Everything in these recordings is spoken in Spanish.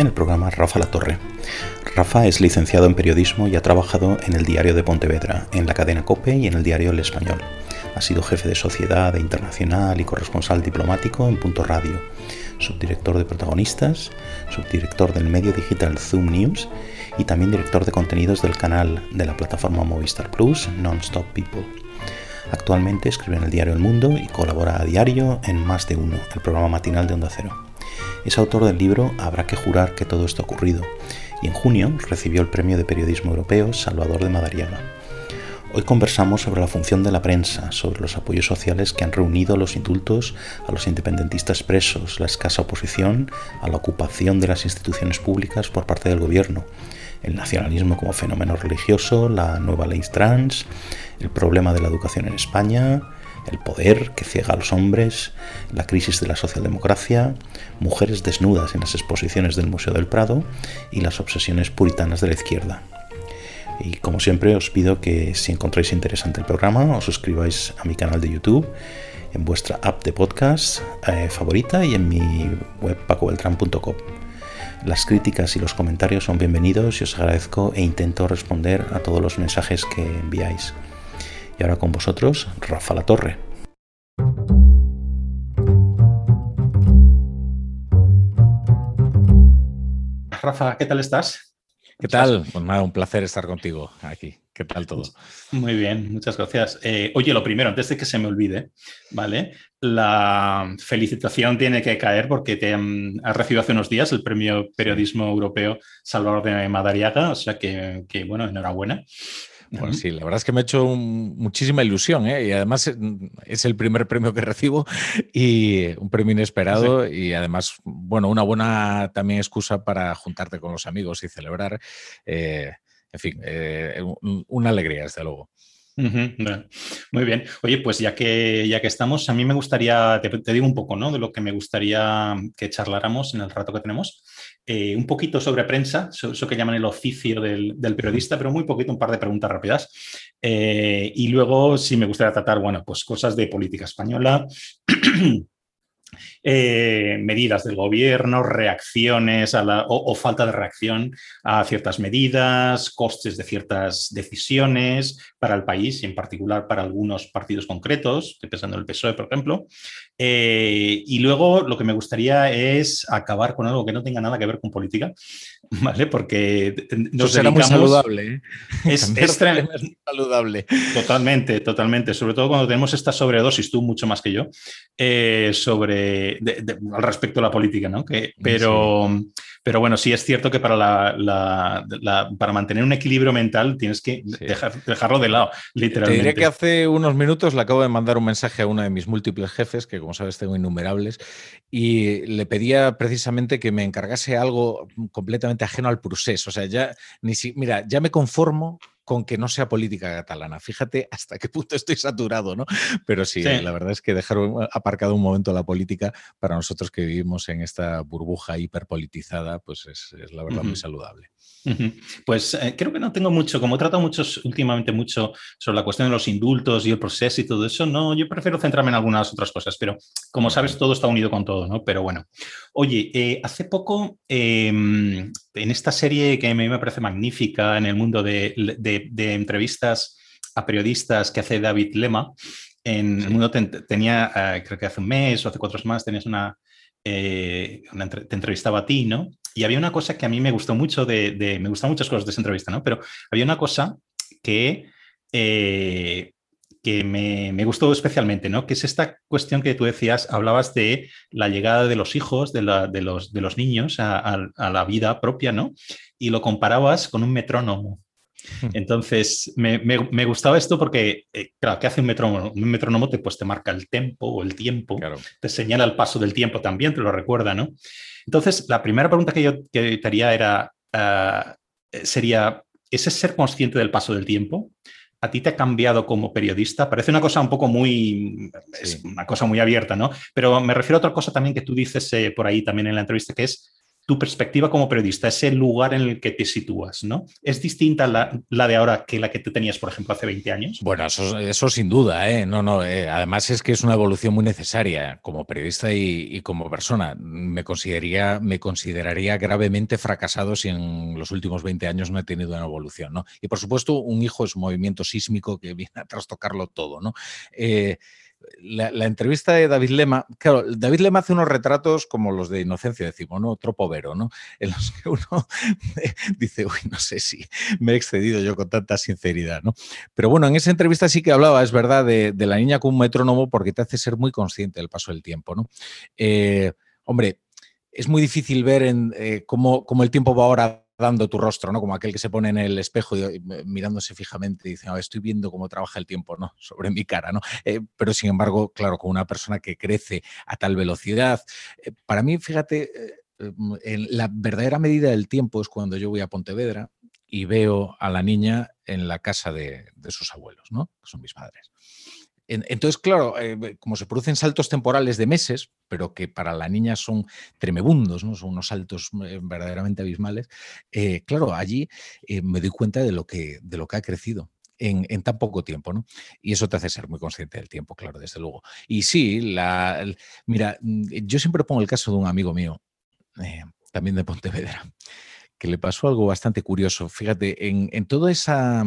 En el programa Rafa La Torre. Rafa es licenciado en periodismo y ha trabajado en el Diario de Pontevedra, en la cadena COPE y en el Diario El Español. Ha sido jefe de sociedad e internacional y corresponsal diplomático en Punto Radio, subdirector de protagonistas, subdirector del medio digital Zoom News y también director de contenidos del canal de la plataforma Movistar Plus, Nonstop People. Actualmente escribe en el diario El Mundo y colabora a diario en Más de Uno, el programa matinal de Onda Cero. Es autor del libro Habrá que jurar que todo esto ha ocurrido y en junio recibió el Premio de Periodismo Europeo Salvador de Madariaga. Hoy conversamos sobre la función de la prensa, sobre los apoyos sociales que han reunido los indultos a los independentistas presos, la escasa oposición a la ocupación de las instituciones públicas por parte del gobierno, el nacionalismo como fenómeno religioso, la nueva ley trans, el problema de la educación en España, el poder que ciega a los hombres, la crisis de la socialdemocracia, mujeres desnudas en las exposiciones del Museo del Prado y las obsesiones puritanas de la izquierda. Y como siempre os pido que si encontráis interesante el programa os suscribáis a mi canal de YouTube, en vuestra app de podcast eh, favorita y en mi web pacobeltran.com. Las críticas y los comentarios son bienvenidos y os agradezco e intento responder a todos los mensajes que enviáis. Y ahora con vosotros, Rafa La Torre. Rafa, ¿qué tal estás? ¿Qué tal? Pues nada, un placer estar contigo aquí. ¿Qué tal todo? Muy bien, muchas gracias. Eh, oye, lo primero, antes de que se me olvide, ¿vale? La felicitación tiene que caer porque te has recibido hace unos días el Premio Periodismo Europeo Salvador de Madariaga, o sea que, que bueno, enhorabuena. Pues sí, la verdad es que me ha hecho muchísima ilusión ¿eh? y además eh, es el primer premio que recibo y un premio inesperado y además, bueno, una buena también excusa para juntarte con los amigos y celebrar. Eh, en fin, una alegría, desde luego. Muy bien. Oye, pues ya que, ya que estamos, a mí me gustaría, te, digo un poco, ¿no? De lo que me gustaría que charláramos en el rato que tenemos. Eh, un poquito sobre prensa, eso, que llaman el oficio del, periodista, pero muy poquito, un par de preguntas rápidas. Eh, y luego sí me gustaría tratar, bueno, pues cosas de política española. Eh, medidas del gobierno, reacciones a la, o, falta de reacción a ciertas medidas, costes de ciertas decisiones para el país y en particular para algunos partidos concretos, estoy pensando en el PSOE, por ejemplo. Eh, y luego lo que me gustaría es acabar con algo que no tenga nada que ver con política, ¿vale? Porque nos será muy saludable. ¿eh? Es, es, saludable. Totalmente, totalmente. Sobre todo cuando tenemos esta sobredosis, tú mucho más que yo, sobre al respecto de la política, ¿no? Que, pero, pero bueno, sí es cierto que para, la, para mantener un equilibrio mental tienes que dejarlo de lado, literalmente. Te diré que hace unos minutos le acabo de mandar un mensaje a uno de mis múltiples jefes, que como sabes tengo innumerables, y le pedía precisamente que me encargase algo completamente ajeno al procés. O sea, ya ni si, mira, ya me conformo con que no sea política catalana. Fíjate hasta qué punto estoy saturado, ¿no? Pero sí, la verdad es que dejar aparcado un momento la política para nosotros que vivimos en esta burbuja hiperpolitizada, pues es, la verdad muy saludable. Pues eh, creo que no tengo mucho, como he tratado muchos, últimamente mucho sobre la cuestión de los indultos y el proceso y todo eso, no, yo prefiero centrarme en algunas otras cosas, pero como sabes, todo está unido con todo, ¿no? Pero bueno, oye, eh, hace poco em, en esta serie que a mí me parece magnífica en el mundo de, entrevistas a periodistas que hace David Lema, en el mundo tenía, eh, creo que hace un mes o hace cuatro más, tenías una, una, te entrevistaba a ti, ¿no? Y había una cosa que a mí me gustó mucho de, me gustan muchas cosas de esa entrevista, ¿no? Pero había una cosa que, eh, que me, gustó especialmente, ¿no? Que es esta cuestión que tú decías, hablabas de la llegada de los hijos, de, los, de los, niños a, la vida propia, ¿no? Y lo comparabas con un metrónomo. Entonces, me, gustaba esto porque, eh, claro, ¿qué hace un metrónomo? Un metrónomo te, pues, te marca el tempo o el tiempo, te señala el paso del tiempo también, te lo recuerda, ¿no? Entonces, la primera pregunta que yo te haría era, ah, sería, ¿ese ser consciente del paso del tiempo? ¿A ti te ha cambiado como periodista? Parece una cosa un poco muy, es una cosa muy abierta, ¿no? Pero me refiero a otra cosa también que tú dices eh, por ahí también en la entrevista, que es tu perspectiva como periodista, ese lugar en el que te sitúas, ¿no? ¿Es distinta la, la de ahora que la que te tenías, por ejemplo, hace 20 años? Bueno, eso, sin duda, ¿eh? No, no, eh, además es que es una evolución muy necesaria como periodista y, como persona. Me consideraría, me consideraría gravemente fracasado si en los últimos 20 años no he tenido una evolución, ¿no? Y por supuesto, un hijo es un movimiento sísmico que viene a trastocarlo todo, ¿no? Eh, la, entrevista de David Lema, claro, David Lema hace unos retratos como los de Inocencia, decimos, ¿no? Tropovero, ¿no? En los que uno dice, uy, no sé si me he excedido yo con tanta sinceridad, ¿no? Pero bueno, en esa entrevista sí que hablaba, es verdad, de, la niña con un metrónomo porque te hace ser muy consciente del paso del tiempo, ¿no? Eh, hombre, es muy difícil ver en, eh, cómo, cómo, el tiempo va ahora dando tu rostro, ¿no? Como aquel que se pone en el espejo y, mirándose fijamente y dice, ah, estoy viendo cómo trabaja el tiempo, ¿no? Sobre mi cara, ¿no? Eh, pero sin embargo, claro, con una persona que crece a tal velocidad, eh, para mí, fíjate, eh, en la verdadera medida del tiempo es cuando yo voy a Pontevedra y veo a la niña en la casa de, de sus abuelos, ¿no? Que son mis padres. Entonces, claro, eh, como se producen saltos temporales de meses, pero que para la niña son tremebundos, ¿no? son unos saltos eh, verdaderamente abismales, eh, claro, allí me doy cuenta de lo que, de lo que ha crecido. En, tan poco tiempo, ¿no? Y eso te hace ser muy consciente del tiempo, claro, desde luego. Y sí, la, mira, mm, yo siempre pongo el caso de un amigo mío, también de Pontevedra, que le pasó algo bastante curioso. Fíjate, en, en toda esa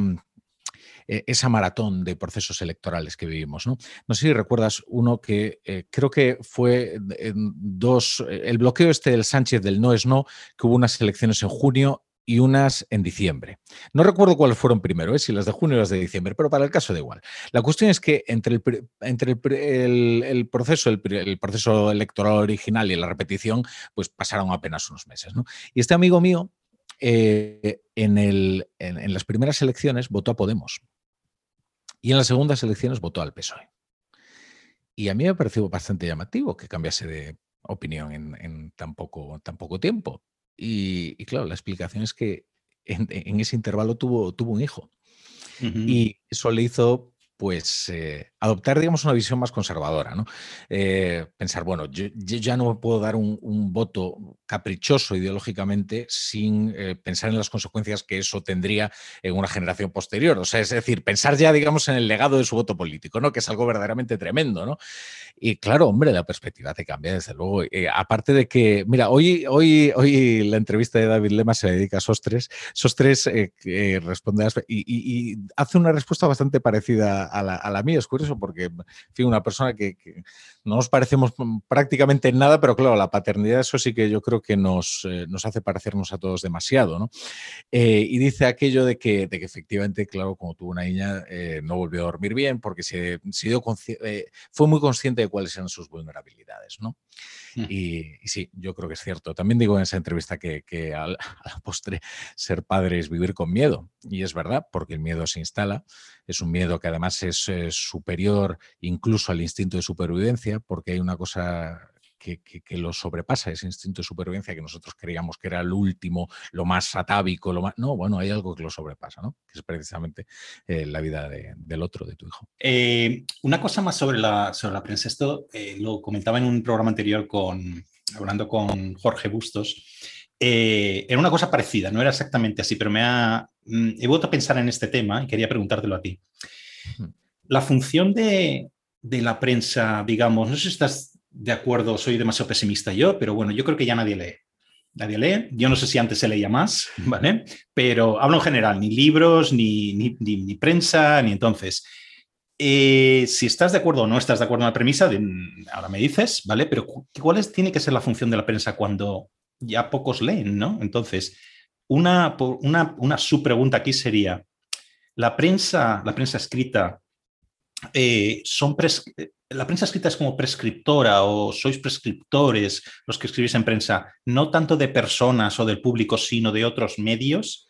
eh, esa maratón de procesos electorales que vivimos. No, sé si recuerdas uno que eh, creo que fue en dos, eh, el bloqueo este del Sánchez del no es no, que hubo unas elecciones en junio y unas en diciembre. No recuerdo cuáles fueron primero, si las de junio o las de diciembre, pero para el caso da igual. La cuestión es que entre el, entre el, proceso, el, proceso electoral original y la repetición, pues pasaron apenas unos meses. Y este amigo mío, en, en las primeras elecciones, votó a Podemos. Y en las segundas elecciones votó al PSOE. Y a mí me pareció bastante llamativo que cambiase de opinión en, tan, poco, tan, poco, tiempo. Y, claro, la explicación es que en, ese intervalo tuvo, tuvo un hijo. Y eso le hizo pues eh, adoptar, digamos, una visión más conservadora, ¿no? Eh, pensar, bueno, yo, ya no puedo dar un, voto caprichoso ideológicamente sin eh, pensar en las consecuencias que eso tendría en una generación posterior. O sea, es decir, pensar ya, digamos, en el legado de su voto político, ¿no? Que es algo verdaderamente tremendo, ¿no? Y claro, hombre, la perspectiva te cambia, desde luego. aparte de que, mira, hoy, hoy, hoy la entrevista de David Lema se dedica a Sostres. Sostres responde y, hace una respuesta bastante parecida a la, a la mía. Es curioso porque, en una persona que, no nos parecemos prácticamente en nada, pero claro, la paternidad, eso sí que yo creo que nos, eh, nos hace parecernos a todos demasiado, ¿no? Eh, y dice aquello de que, de que efectivamente, claro, como tuvo una niña, eh, no volvió a dormir bien porque se, se dio fue muy consciente de cuáles eran sus vulnerabilidades, ¿no? Mm. Y, sí, yo creo que es cierto. También digo en esa entrevista que, a la postre ser padre es vivir con miedo. Y es verdad, porque el miedo se instala. Es un miedo que además es superior incluso al instinto de supervivencia, porque hay una cosa que, lo sobrepasa, ese instinto de supervivencia que nosotros creíamos que era el último, lo más atávico, lo más... No, bueno, hay algo que lo sobrepasa, ¿no? Que es precisamente eh, la vida del otro, de tu hijo. Eh, una cosa más sobre la, sobre la prensa. Esto eh, lo comentaba en un programa anterior con, hablando con Jorge Bustos. Era una cosa parecida, no era exactamente así, pero me ha, mm, he vuelto a pensar en este tema y quería preguntártelo a ti. La función de, de la prensa, digamos, no sé si estás de acuerdo, soy demasiado pesimista yo, pero bueno, yo creo que ya nadie lee. Nadie lee. Yo no sé si antes se leía más, ¿vale? Pero hablo en general, ni libros, ni, ni, prensa, ni entonces. Eh, si estás de acuerdo o no estás de acuerdo en la premisa, ahora me dices, ¿vale? Pero ¿cuál es, tiene que ser la función de la prensa cuando ya pocos leen, ¿no? Entonces, una, una, una subpregunta aquí sería, ¿la prensa, la prensa escrita, eh, son la prensa escrita es como prescriptora o sois prescriptores los que escribís en prensa, no tanto de personas o del público, sino de otros medios.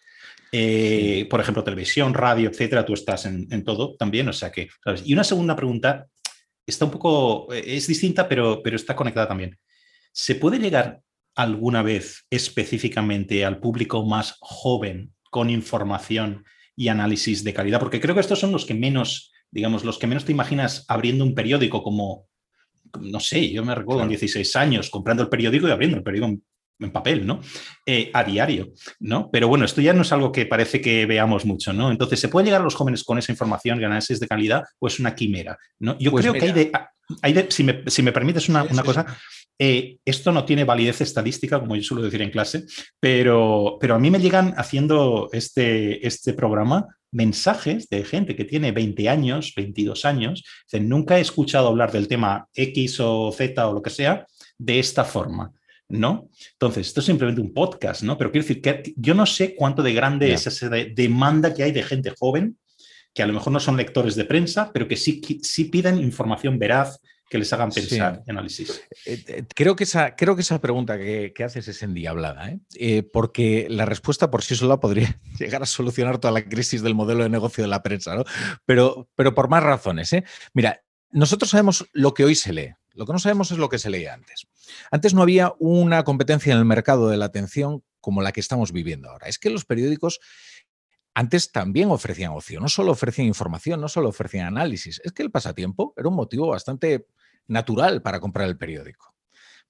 Eh, por ejemplo, televisión, radio, etcétera, tú estás en, todo también, o sea que, Y una segunda pregunta está un poco, eh, es distinta, pero, pero está conectada también. ¿Se puede llegar alguna vez específicamente al público más joven con información y análisis de calidad? Porque creo que estos son los que menos digamos, los que menos te imaginas abriendo un periódico como, no sé, yo me recuerdo en 16 años comprando el periódico y abriendo el periódico en papel, ¿no? Eh, a diario, ¿no? Pero bueno, esto ya no es algo que parece que veamos mucho, ¿no? Entonces, ¿se puede llegar a los jóvenes con esa información y análisis de calidad o es una quimera? ¿no? Yo pues creo que hay de, hay de, si, me, si me permites una, una cosa, eh, esto no tiene validez estadística, como yo suelo decir en clase, pero, pero a mí me llegan haciendo este, este programa mensajes de gente que tiene 20 años, 22 años, nunca he escuchado hablar del tema X o Z o lo que sea de esta forma. ¿no? Entonces, esto es simplemente un podcast, ¿no? Pero quiero decir que yo no sé cuánto de grande es esa demanda que hay de gente joven que a lo mejor no son lectores de prensa, pero que sí, sí piden información veraz, que les hagan pensar análisis. Eh, eh, creo que esa, creo que esa pregunta que, haces es endiablada, ¿eh? ¿eh? porque la respuesta por sí sola podría llegar a solucionar toda la crisis del modelo de negocio de la prensa, ¿no? Pero, pero por más razones. ¿eh? Mira, nosotros sabemos lo que hoy se lee, lo que no sabemos es lo que se leía antes. Antes no había una competencia en el mercado de la atención como la que estamos viviendo ahora. Es que los periódicos antes también ofrecían ocio, no solo ofrecían información, no solo ofrecían análisis. Es que el pasatiempo era un motivo bastante natural para comprar el periódico.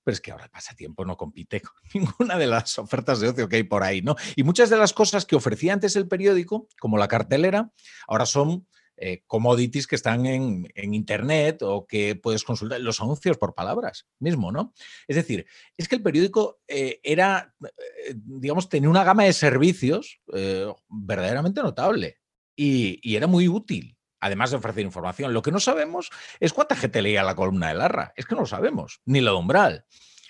Pero es que ahora el pasatiempo no compite con ninguna de las ofertas de ocio que hay por ahí, ¿no? Y muchas de las cosas que ofrecía antes el periódico, como la cartelera, ahora son eh, commodities que están en, Internet o que puedes consultar los anuncios por palabras mismo, ¿no? Es decir, es que el periódico eh, era, eh, digamos, tenía una gama de servicios verdaderamente notable y, era muy útil además de ofrecer información. Lo que no sabemos es cuánta gente leía la columna de Larra. Es que no lo sabemos, ni la de umbral.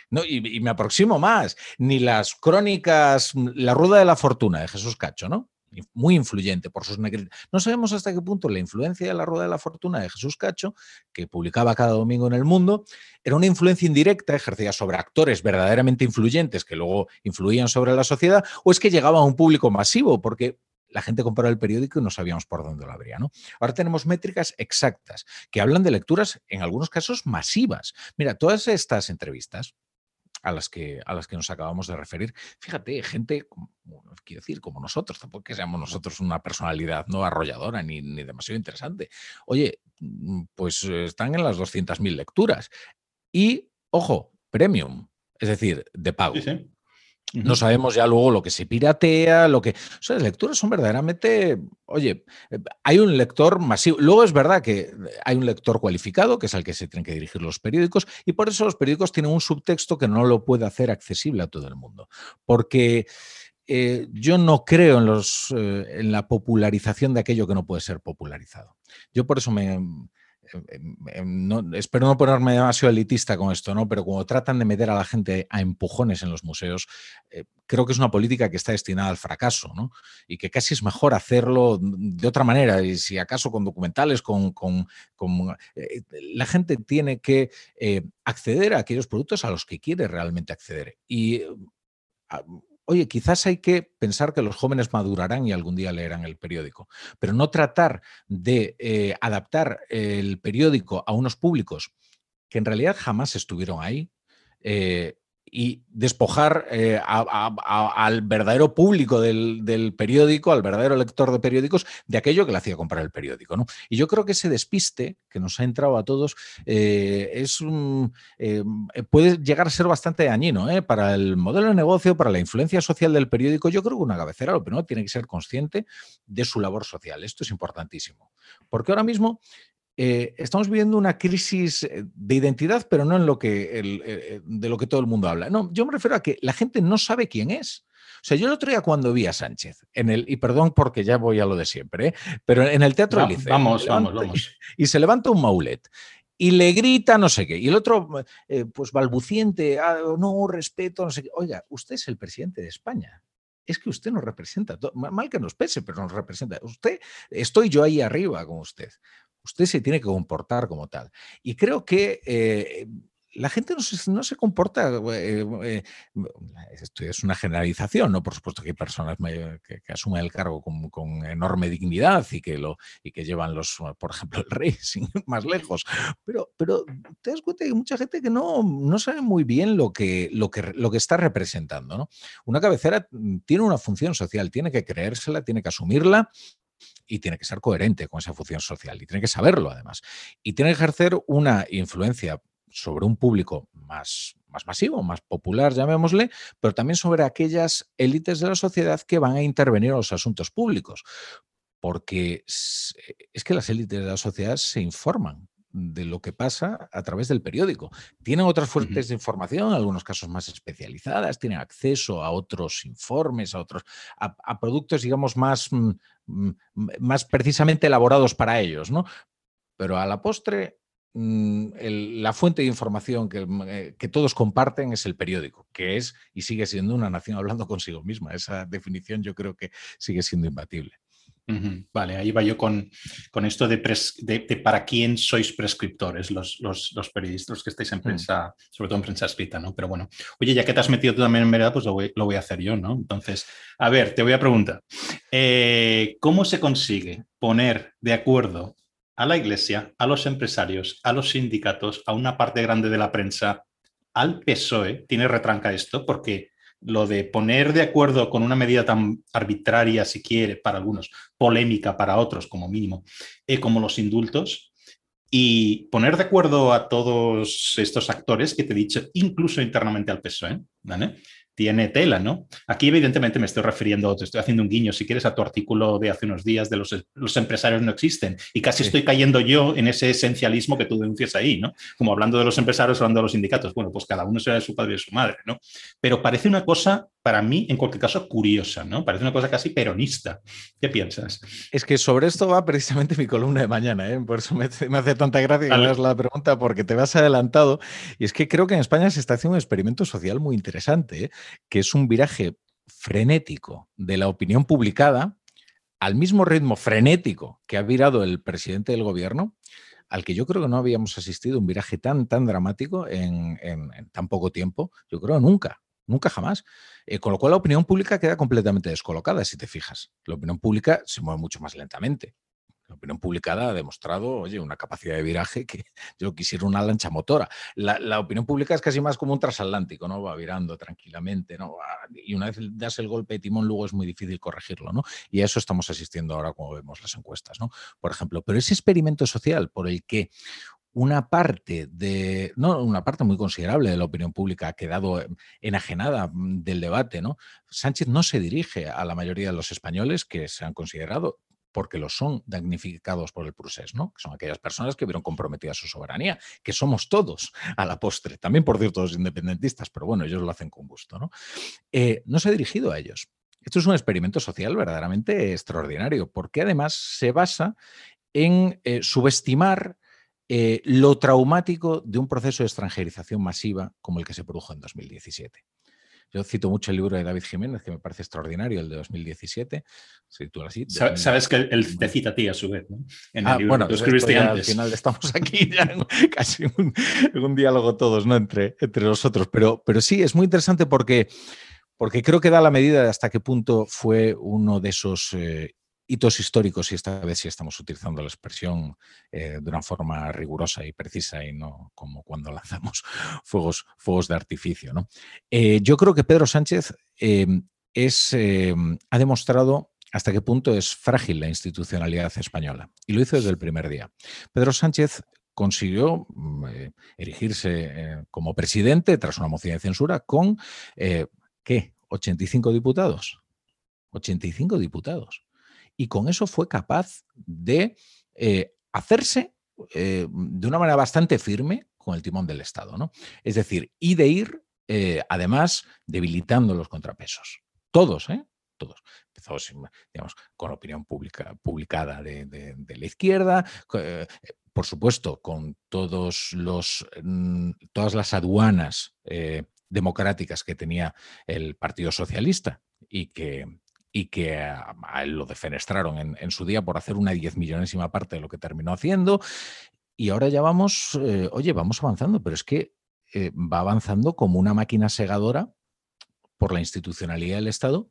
No, y, me aproximo más, ni las crónicas, la rueda de la fortuna de Jesús Cacho, ¿no? muy influyente por sus negritas. No sabemos hasta qué punto la influencia de la Rueda de la Fortuna de Jesús Cacho, que publicaba cada domingo en el mundo, era una influencia indirecta ejercida sobre actores verdaderamente influyentes que luego influían sobre la sociedad, o es que llegaba a un público masivo, porque la gente compraba el periódico y no sabíamos por dónde lo abría. ¿no? Ahora tenemos métricas exactas que hablan de lecturas, en algunos casos, masivas. Mira, todas estas entrevistas a las que, a las que nos acabamos de referir. Fíjate, gente, quiero decir, como nosotros, tampoco que seamos nosotros una personalidad no arrolladora ni, ni demasiado interesante. Oye, mm, pues están en las 200.000 lecturas. Y, ojo, premium, es decir, de pago. No sabemos ya luego lo que se piratea, lo que... O sea, las lecturas son verdaderamente... Oye, eh, hay un lector masivo. Luego es verdad que hay un lector cualificado, que es al que se tienen que dirigir los periódicos, y por eso los periódicos tienen un subtexto que no lo puede hacer accesible a todo el mundo. Porque... Eh, yo no creo en, los, eh, en la popularización de aquello que no puede ser popularizado. Yo por eso me, no, espero no ponerme demasiado elitista con esto, ¿no? Pero como tratan de meter a la gente a empujones en los museos, eh, creo que es una política que está destinada al fracaso, ¿no? Y que casi es mejor hacerlo de otra manera, y si acaso con documentales, con... Eh, la gente tiene que eh, acceder a aquellos productos a los que quiere realmente acceder. Y oye, quizás hay que pensar que los jóvenes madurarán y algún día leerán el periódico, pero no tratar de eh, adaptar el periódico a unos públicos que en realidad jamás estuvieron ahí. Eh, y despojar eh, al verdadero público del, periódico, al verdadero lector de periódicos, de aquello que le hacía comprar el periódico. ¿no? Y yo creo que ese despiste que nos ha entrado a todos eh, es eh, puede llegar a ser bastante dañino para el modelo de negocio, para la influencia social del periódico. Yo creo que una cabecera, lo primero, tiene que ser consciente de su labor social. Esto es importantísimo. Porque ahora mismo eh, estamos viviendo una crisis eh, de identidad, pero no en lo que eh, de lo que todo el mundo habla. No, yo me refiero a que la gente no sabe quién es. O sea, yo el otro día cuando vi a Sánchez, en el, y perdón porque ya voy a lo de siempre, pero en el Teatro Liceo, Vamos, vamos, vamos. Y se levanta un maulet y le grita no sé qué. Y el otro, pues balbuciente, ah, no, respeto, no sé qué. Oiga, usted es el presidente de España es que usted nos representa, mal que nos pese, pero nos representa. Usted, estoy yo ahí arriba con usted usted se tiene que comportar como tal. Y creo que eh, la gente no se, comporta, eh, eh, esto es una generalización, ¿no? Por supuesto que hay personas que, asumen el cargo con, enorme dignidad y que, lo, y que llevan los, por ejemplo, el rey sin ir más lejos, pero, pero te das cuenta que hay mucha gente que no, no sabe muy bien lo que, lo, que, lo que está representando, ¿no? Una cabecera tiene una función social, tiene que creérsela, tiene que asumirla y tiene que ser coherente con esa función social y tiene que saberlo además. Y tiene que ejercer una influencia sobre un público más, más masivo, más popular, llamémosle, pero también sobre aquellas élites de la sociedad que van a intervenir en los asuntos públicos. Porque es que las élites de la sociedad se informan de lo que pasa a través del periódico. Tienen otras fuentes de información, en algunos casos más especializadas, tienen acceso a otros informes, a otros, a, productos, digamos, más, mm, mm, más precisamente elaborados para ellos, ¿no? Pero a la postre, mm, la fuente de información que, eh, que, todos comparten es el periódico, que es y sigue siendo una nación hablando consigo misma. Esa definición yo creo que sigue siendo imbatible. Vale, ahí va yo con, esto de, para quién sois prescriptores, los, periodistas que estáis en mm. prensa, sobre todo en prensa escrita, ¿no? Pero bueno, oye, ya que te has metido tú también en verdad, pues lo voy, a hacer yo, ¿no? Entonces, a ver, te voy a preguntar, eh, ¿cómo se consigue poner de acuerdo a la iglesia, a los empresarios, a los sindicatos, a una parte grande de la prensa, al PSOE? Tiene retranca esto porque lo de poner de acuerdo con una medida tan arbitraria, si quiere, para algunos, polémica para otros, como mínimo, eh, como los indultos, y poner de acuerdo a todos estos actores que te he dicho, incluso internamente al PSOE, ¿vale? Tiene tela, ¿no? Aquí evidentemente me estoy refiriendo, te estoy haciendo un guiño, si quieres, a tu artículo de hace unos días de los, los empresarios no existen. Y casi estoy cayendo yo en ese esencialismo que tú denuncias ahí, ¿no? Como hablando de los empresarios, hablando de los sindicatos. Bueno, pues cada uno será de su padre y de su madre, ¿no? Pero parece una cosa, para mí, en cualquier caso, curiosa, ¿no? Parece una cosa casi peronista. ¿Qué piensas? Es que sobre esto va precisamente mi columna de mañana, ¿eh? Por eso me, hace tanta gracia que me hagas la pregunta, porque te vas adelantado. Y es que creo que en España se está haciendo un experimento social muy interesante, ¿eh? que es un viraje frenético de la opinión publicada al mismo ritmo frenético que ha virado el presidente del gobierno, al que yo creo que no habíamos asistido un viraje tan, tan dramático en, tan poco tiempo, yo creo nunca, nunca jamás. Eh, con lo cual la opinión pública queda completamente descolocada, si te fijas. La opinión pública se mueve mucho más lentamente. La opinión publicada ha demostrado, oye, una capacidad de viraje que yo quisiera una lancha motora. La, opinión pública es casi más como un transatlántico, ¿no? Va virando tranquilamente, ¿no? Y una vez das el golpe de timón, luego es muy difícil corregirlo, ¿no? Y a eso estamos asistiendo ahora como vemos las encuestas, ¿no? Por ejemplo, pero ese experimento social por el que una parte de, no, una parte muy considerable de la opinión pública ha quedado enajenada mm, del debate, ¿no? Sánchez no se dirige a la mayoría de los españoles que se han considerado porque los son damnificados por el procés, ¿no? Que son aquellas personas que vieron comprometida su soberanía, que somos todos a la postre, también por cierto los independentistas, pero bueno, ellos lo hacen con gusto, ¿no? Eh, no se ha dirigido a ellos. Esto es un experimento social verdaderamente extraordinario, porque además se basa en eh, subestimar eh, lo traumático de un proceso de extranjerización masiva como el que se produjo en 2017. Yo cito mucho el libro de David Jiménez, que me parece extraordinario, el de 2017. así, Sabes que él te cita a ti a su vez, ¿no? En el ah, libro bueno, que escribiste antes. Al final estamos aquí ya en casi un, un, diálogo todos, ¿no? Entre, entre nosotros. Pero, pero sí, es muy interesante porque, porque creo que da la medida de hasta qué punto fue uno de esos eh, hitos históricos, y esta vez sí estamos utilizando la expresión eh, de una forma rigurosa y precisa y no como cuando lanzamos fuegos, de artificio. ¿no? Eh, yo creo que Pedro Sánchez em, es, em, ha demostrado hasta qué punto es frágil la institucionalidad española y lo hizo desde el primer día. Pedro Sánchez consiguió mm, eh, erigirse como presidente tras una moción de censura con, ¿qué? 85 diputados. 85 diputados y con eso fue capaz de eh, hacerse eh, de una manera bastante firme con el timón del Estado. ¿no? Es decir, y de ir, eh, además, debilitando los contrapesos. Todos, ¿eh? Todos. Empezó, digamos, con opinión pública, publicada de, la izquierda, por supuesto, con todos los, mm, todas las aduanas democráticas que tenía el Partido Socialista y que, y que lo defenestraron en, su día por hacer una diez millonésima parte de lo que terminó haciendo. Y ahora ya vamos, eh, oye, vamos avanzando, pero es que eh, va avanzando como una máquina segadora por la institucionalidad del Estado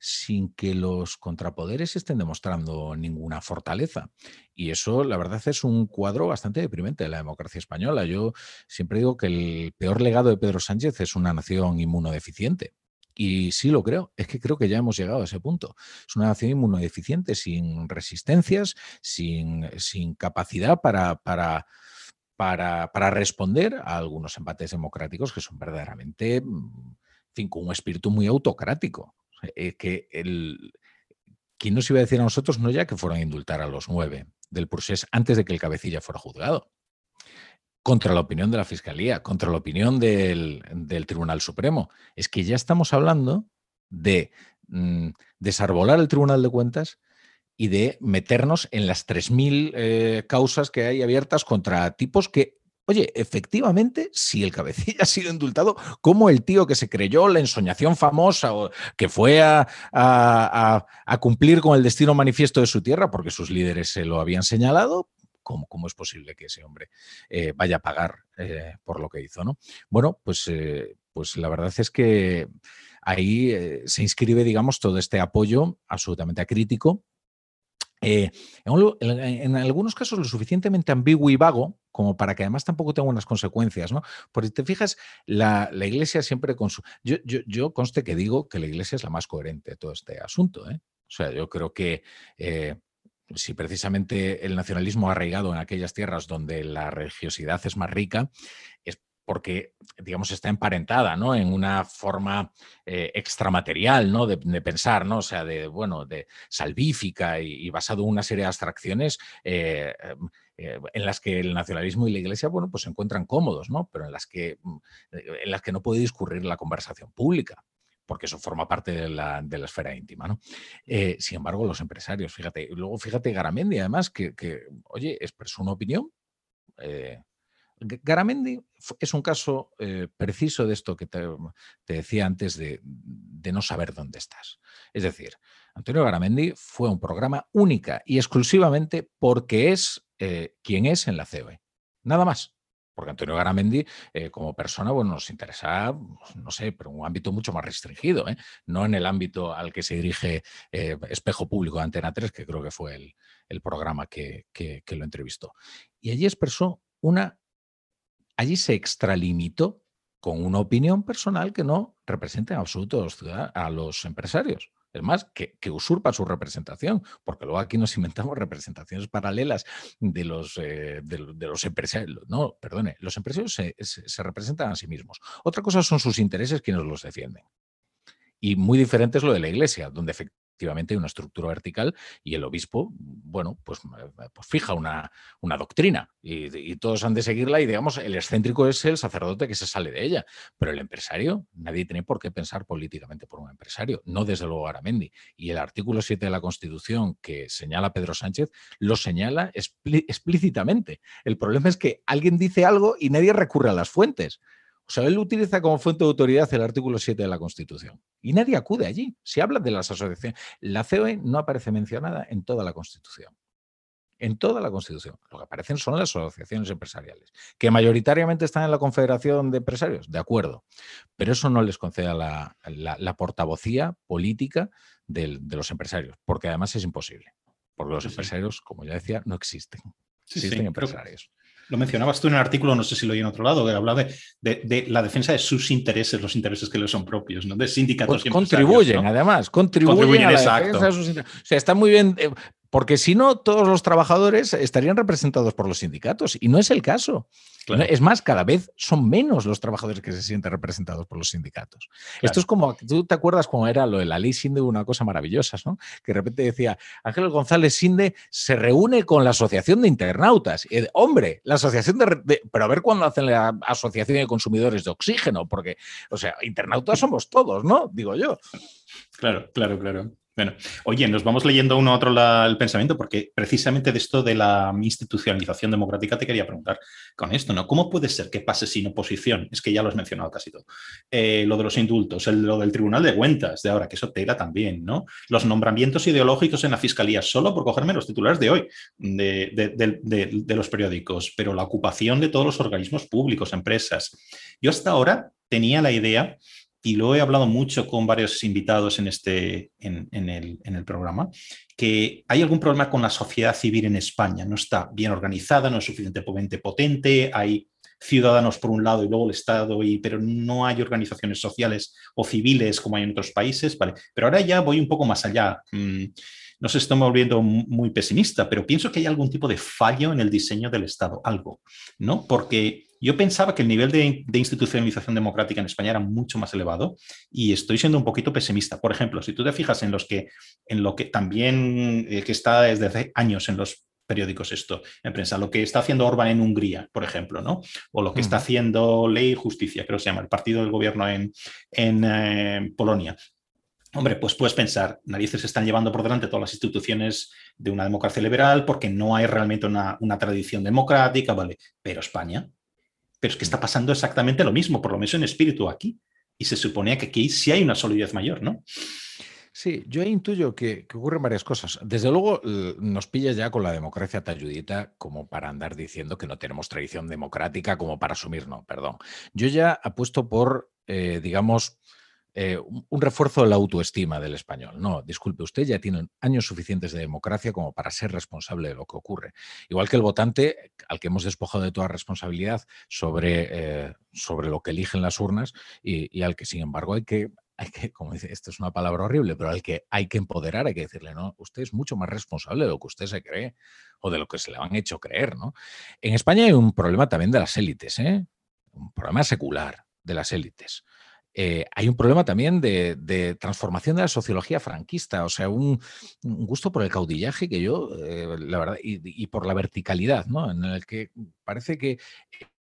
sin que los contrapoderes estén demostrando ninguna fortaleza. Y eso, la verdad, es un cuadro bastante deprimente de la democracia española. Yo siempre digo que el peor legado de Pedro Sánchez es una nación inmunodeficiente. Y sí lo creo, es que creo que ya hemos llegado a ese punto. Es una nación inmunodeficiente, sin resistencias, sin, sin capacidad para, responder a algunos embates democráticos que son verdaderamente, mm, fin, con un espíritu muy autocrático. Eh, que el, ¿Quién nos iba a decir a nosotros no ya que fueron a indultar a los nueve del procés antes de que el cabecilla fuera juzgado? Contra la opinión de la Fiscalía, contra la opinión del, Tribunal Supremo. Es que ya estamos hablando de mm, desarbolar el Tribunal de Cuentas y de meternos en las 3.000 eh, causas que hay abiertas contra tipos que, oye, efectivamente, si el cabecilla ha sido indultado, como el tío que se creyó la ensoñación famosa o que fue a, cumplir con el destino manifiesto de su tierra porque sus líderes se lo habían señalado, ¿Cómo, ¿Cómo, es posible que ese hombre eh, vaya a pagar eh, por lo que hizo? ¿no? Bueno, pues, pues la verdad es que ahí se inscribe, digamos, todo este apoyo absolutamente acrítico eh, en, algunos casos lo suficientemente ambiguo y vago como para que además tampoco tenga unas consecuencias, ¿no? Porque te fijas, la, Iglesia siempre con su... Yo, conste que digo que la Iglesia es la más coherente de todo este asunto, ¿eh? O sea, yo creo que eh, si precisamente el nacionalismo ha arraigado en aquellas tierras donde la religiosidad es más rica, es porque, digamos, está emparentada, ¿no? En una forma eh, extramaterial, ¿no? De, pensar, ¿no? O sea, de, bueno, de salvífica y, basado en una serie de abstracciones eh, em, eh, en las que el nacionalismo y la iglesia, bueno, pues se encuentran cómodos, ¿no? Pero en las que, mm, en las que no puede discurrir la conversación pública porque eso forma parte de la, esfera íntima. ¿no? sin embargo, los empresarios, fíjate, luego fíjate Garamendi, además, que, oye, expresó una opinión Garamendi es un caso eh, preciso de esto que te, decía antes de, no saber dónde estás. Es decir, Antonio Garamendi fue un programa única y exclusivamente porque es eh, quien es en la COE. Nada más. Porque Antonio Garamendi, eh, como persona, bueno, nos interesa, no sé, pero un ámbito mucho más restringido, no en el ámbito al que se dirige Espejo Público de Antena 3, que creo que fue el, programa que, lo entrevistó. Y allí expresó una allí se extralimitó con una opinión personal que no representa en absoluto a los empresarios. Es más, que, usurpa su representación, porque luego aquí nos inventamos representaciones paralelas de los, eh, de, los empresarios. No, perdone, los empresarios se, se, representan a sí mismos. Otra cosa son sus intereses quienes los defienden. Y muy diferente es lo de la iglesia, donde efectivamente efectivamente una estructura vertical y el obispo, bueno, pues, eh, pues fija una, una doctrina y, todos han de seguirla y digamos, el excéntrico es el sacerdote que se sale de ella, pero el empresario, nadie tiene por qué pensar políticamente por un empresario, no desde luego Aramendi. Y el artículo 7 de la Constitución que señala Pedro Sánchez lo señala explícitamente. El problema es que alguien dice algo y nadie recurre a las fuentes. O sea, él utiliza como fuente de autoridad el artículo 7 de la Constitución. Y nadie acude allí. Si habla de las asociaciones, la COE no aparece mencionada en toda la Constitución. En toda la Constitución. Lo que aparecen son las asociaciones empresariales, que mayoritariamente están en la Confederación de Empresarios, de acuerdo. Pero eso no les concede la, portavocía política de los empresarios, porque además es imposible. Porque los empresarios, como ya decía, no existen. existen empresarios. Lo mencionabas tú en el artículo, no sé si lo oí en otro lado, que hablaba de, la defensa de sus intereses, los intereses que les son propios, ¿no? De sindicatos. Pues contribuyen, además, contribuyen, a la exacto. defensa de sus intereses. O sea, está muy bien. Eh, porque si no, todos los trabajadores estarían representados por los sindicatos y no es el caso. Es más, cada vez son menos los trabajadores que se sienten representados por los sindicatos. Esto es como, tú te acuerdas cómo era lo de la ley Sinde, una cosa maravillosa, ¿no? Que de repente decía, Ángel González Sinde se reúne con la Asociación de Internautas. Hombre, la Asociación de, Pero a ver cuándo hacen la Asociación de Consumidores de Oxígeno, porque, o sea, internautas somos todos, ¿no? Digo yo. Claro, claro, claro. Bueno, oye, nos vamos leyendo uno a otro el pensamiento, porque precisamente de esto de la institucionalización democrática te quería preguntar con esto, ¿no? ¿Cómo puede ser que pase sin oposición? Es que ya lo has mencionado casi todo. Eh, lo de los indultos, el, lo del Tribunal de Cuentas de ahora, que eso te también, ¿no? Los nombramientos ideológicos en la Fiscalía, solo por cogerme los titulares de hoy, de los periódicos, pero la ocupación de todos los organismos públicos, empresas. Yo hasta ahora tenía la idea y lo he hablado mucho con varios invitados en, este, en, el, en, el, programa, que hay algún problema con la sociedad civil en España. No está bien organizada, no es suficientemente potente, hay ciudadanos por un lado y luego el Estado, y, pero no hay organizaciones sociales o civiles como hay en otros países. Vale. Pero ahora ya voy un poco más allá. Mm, no se estoy volviendo muy pesimista, pero pienso que hay algún tipo de fallo en el diseño del Estado, algo, ¿no? Porque yo pensaba que el nivel de, institucionalización democrática en España era mucho más elevado y estoy siendo un poquito pesimista. Por ejemplo, si tú te fijas en los que, en lo que también eh, que está desde hace años en los periódicos esto en prensa, lo que está haciendo Orban en Hungría, por ejemplo, ¿no? O lo que está haciendo Ley y Justicia, creo que se llama, el partido del gobierno en, en eh, Polonia. Hombre, pues puedes pensar, narices se están llevando por delante todas las instituciones de una democracia liberal porque no hay realmente una, una tradición democrática, ¿vale? Pero España, pero es que está pasando exactamente lo mismo, por lo menos en espíritu aquí. Y se suponía que aquí sí hay una solidez mayor, ¿no? Sí, yo intuyo que, ocurren varias cosas. Desde luego, nos pilla ya con la democracia talludita como para andar diciendo que no tenemos tradición democrática, como para asumir, no, perdón. Yo ya apuesto por, eh, digamos, eh, un refuerzo de la autoestima del español. No, disculpe, usted ya tiene años suficientes de democracia como para ser responsable de lo que ocurre. Igual que el votante, al que hemos despojado de toda responsabilidad sobre, eh, sobre lo que eligen las urnas y, al que, sin embargo, hay que hay que, como dice, esto es una palabra horrible, pero al que hay que empoderar, hay que decirle, no, usted es mucho más responsable de lo que usted se cree o de lo que se le han hecho creer, ¿no? En España hay un problema también de las élites, ¿eh? Un problema secular de las élites. Eh, hay un problema también de, transformación de la sociología franquista, o sea, un, gusto por el caudillaje que yo, eh, la verdad, y, por la verticalidad, ¿no? En el que parece que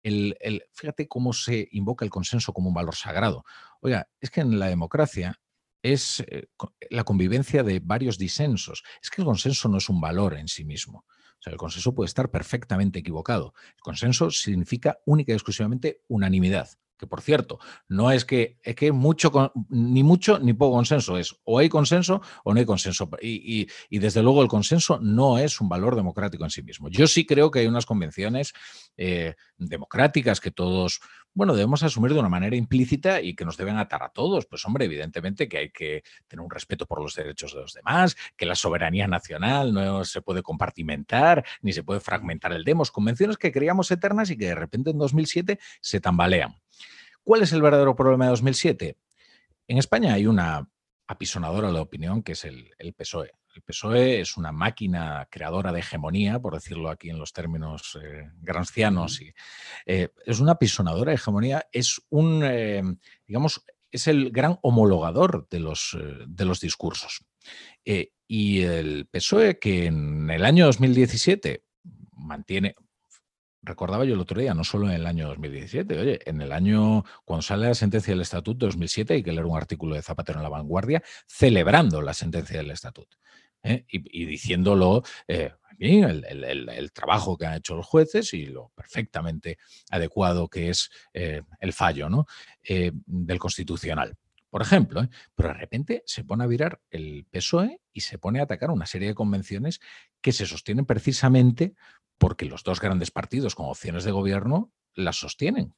el, fíjate cómo se invoca el consenso como un valor sagrado. Oiga, es que en la democracia es eh, la convivencia de varios disensos. Es que el consenso no es un valor en sí mismo. O sea, el consenso puede estar perfectamente equivocado. El consenso significa única y exclusivamente unanimidad que por cierto, no es que, es que mucho, ni mucho ni poco consenso, es o hay consenso o no hay consenso. Y, desde luego el consenso no es un valor democrático en sí mismo. Yo sí creo que hay unas convenciones eh, democráticas que todos, bueno, debemos asumir de una manera implícita y que nos deben atar a todos. Pues hombre, evidentemente que hay que tener un respeto por los derechos de los demás, que la soberanía nacional no se puede compartimentar, ni se puede fragmentar el demos. Convenciones que creíamos eternas y que de repente en 2007 se tambalean. ¿Cuál es el verdadero problema de 2007? En España hay una apisonadora la opinión que es el, PSOE. El PSOE es una máquina creadora de hegemonía, por decirlo aquí en los términos eh, grancianos. Y, eh, es una apisonadora de hegemonía, es un, eh, digamos, es el gran homologador de los, de los discursos. y el PSOE, que en el año 2017 mantiene, recordaba yo el otro día, no solo en el año 2017, oye, en el año, cuando sale la sentencia del Estatuto 2007, hay que leer un artículo de Zapatero en la vanguardia, celebrando la sentencia del Estatuto. ¿eh? Y, diciéndolo, eh, el, trabajo que han hecho los jueces y lo perfectamente adecuado que es eh, el fallo ¿no? del Constitucional. Por ejemplo, pero de repente se pone a virar el PSOE y se pone a atacar una serie de convenciones que se sostienen precisamente porque los dos grandes partidos con opciones de gobierno las sostienen.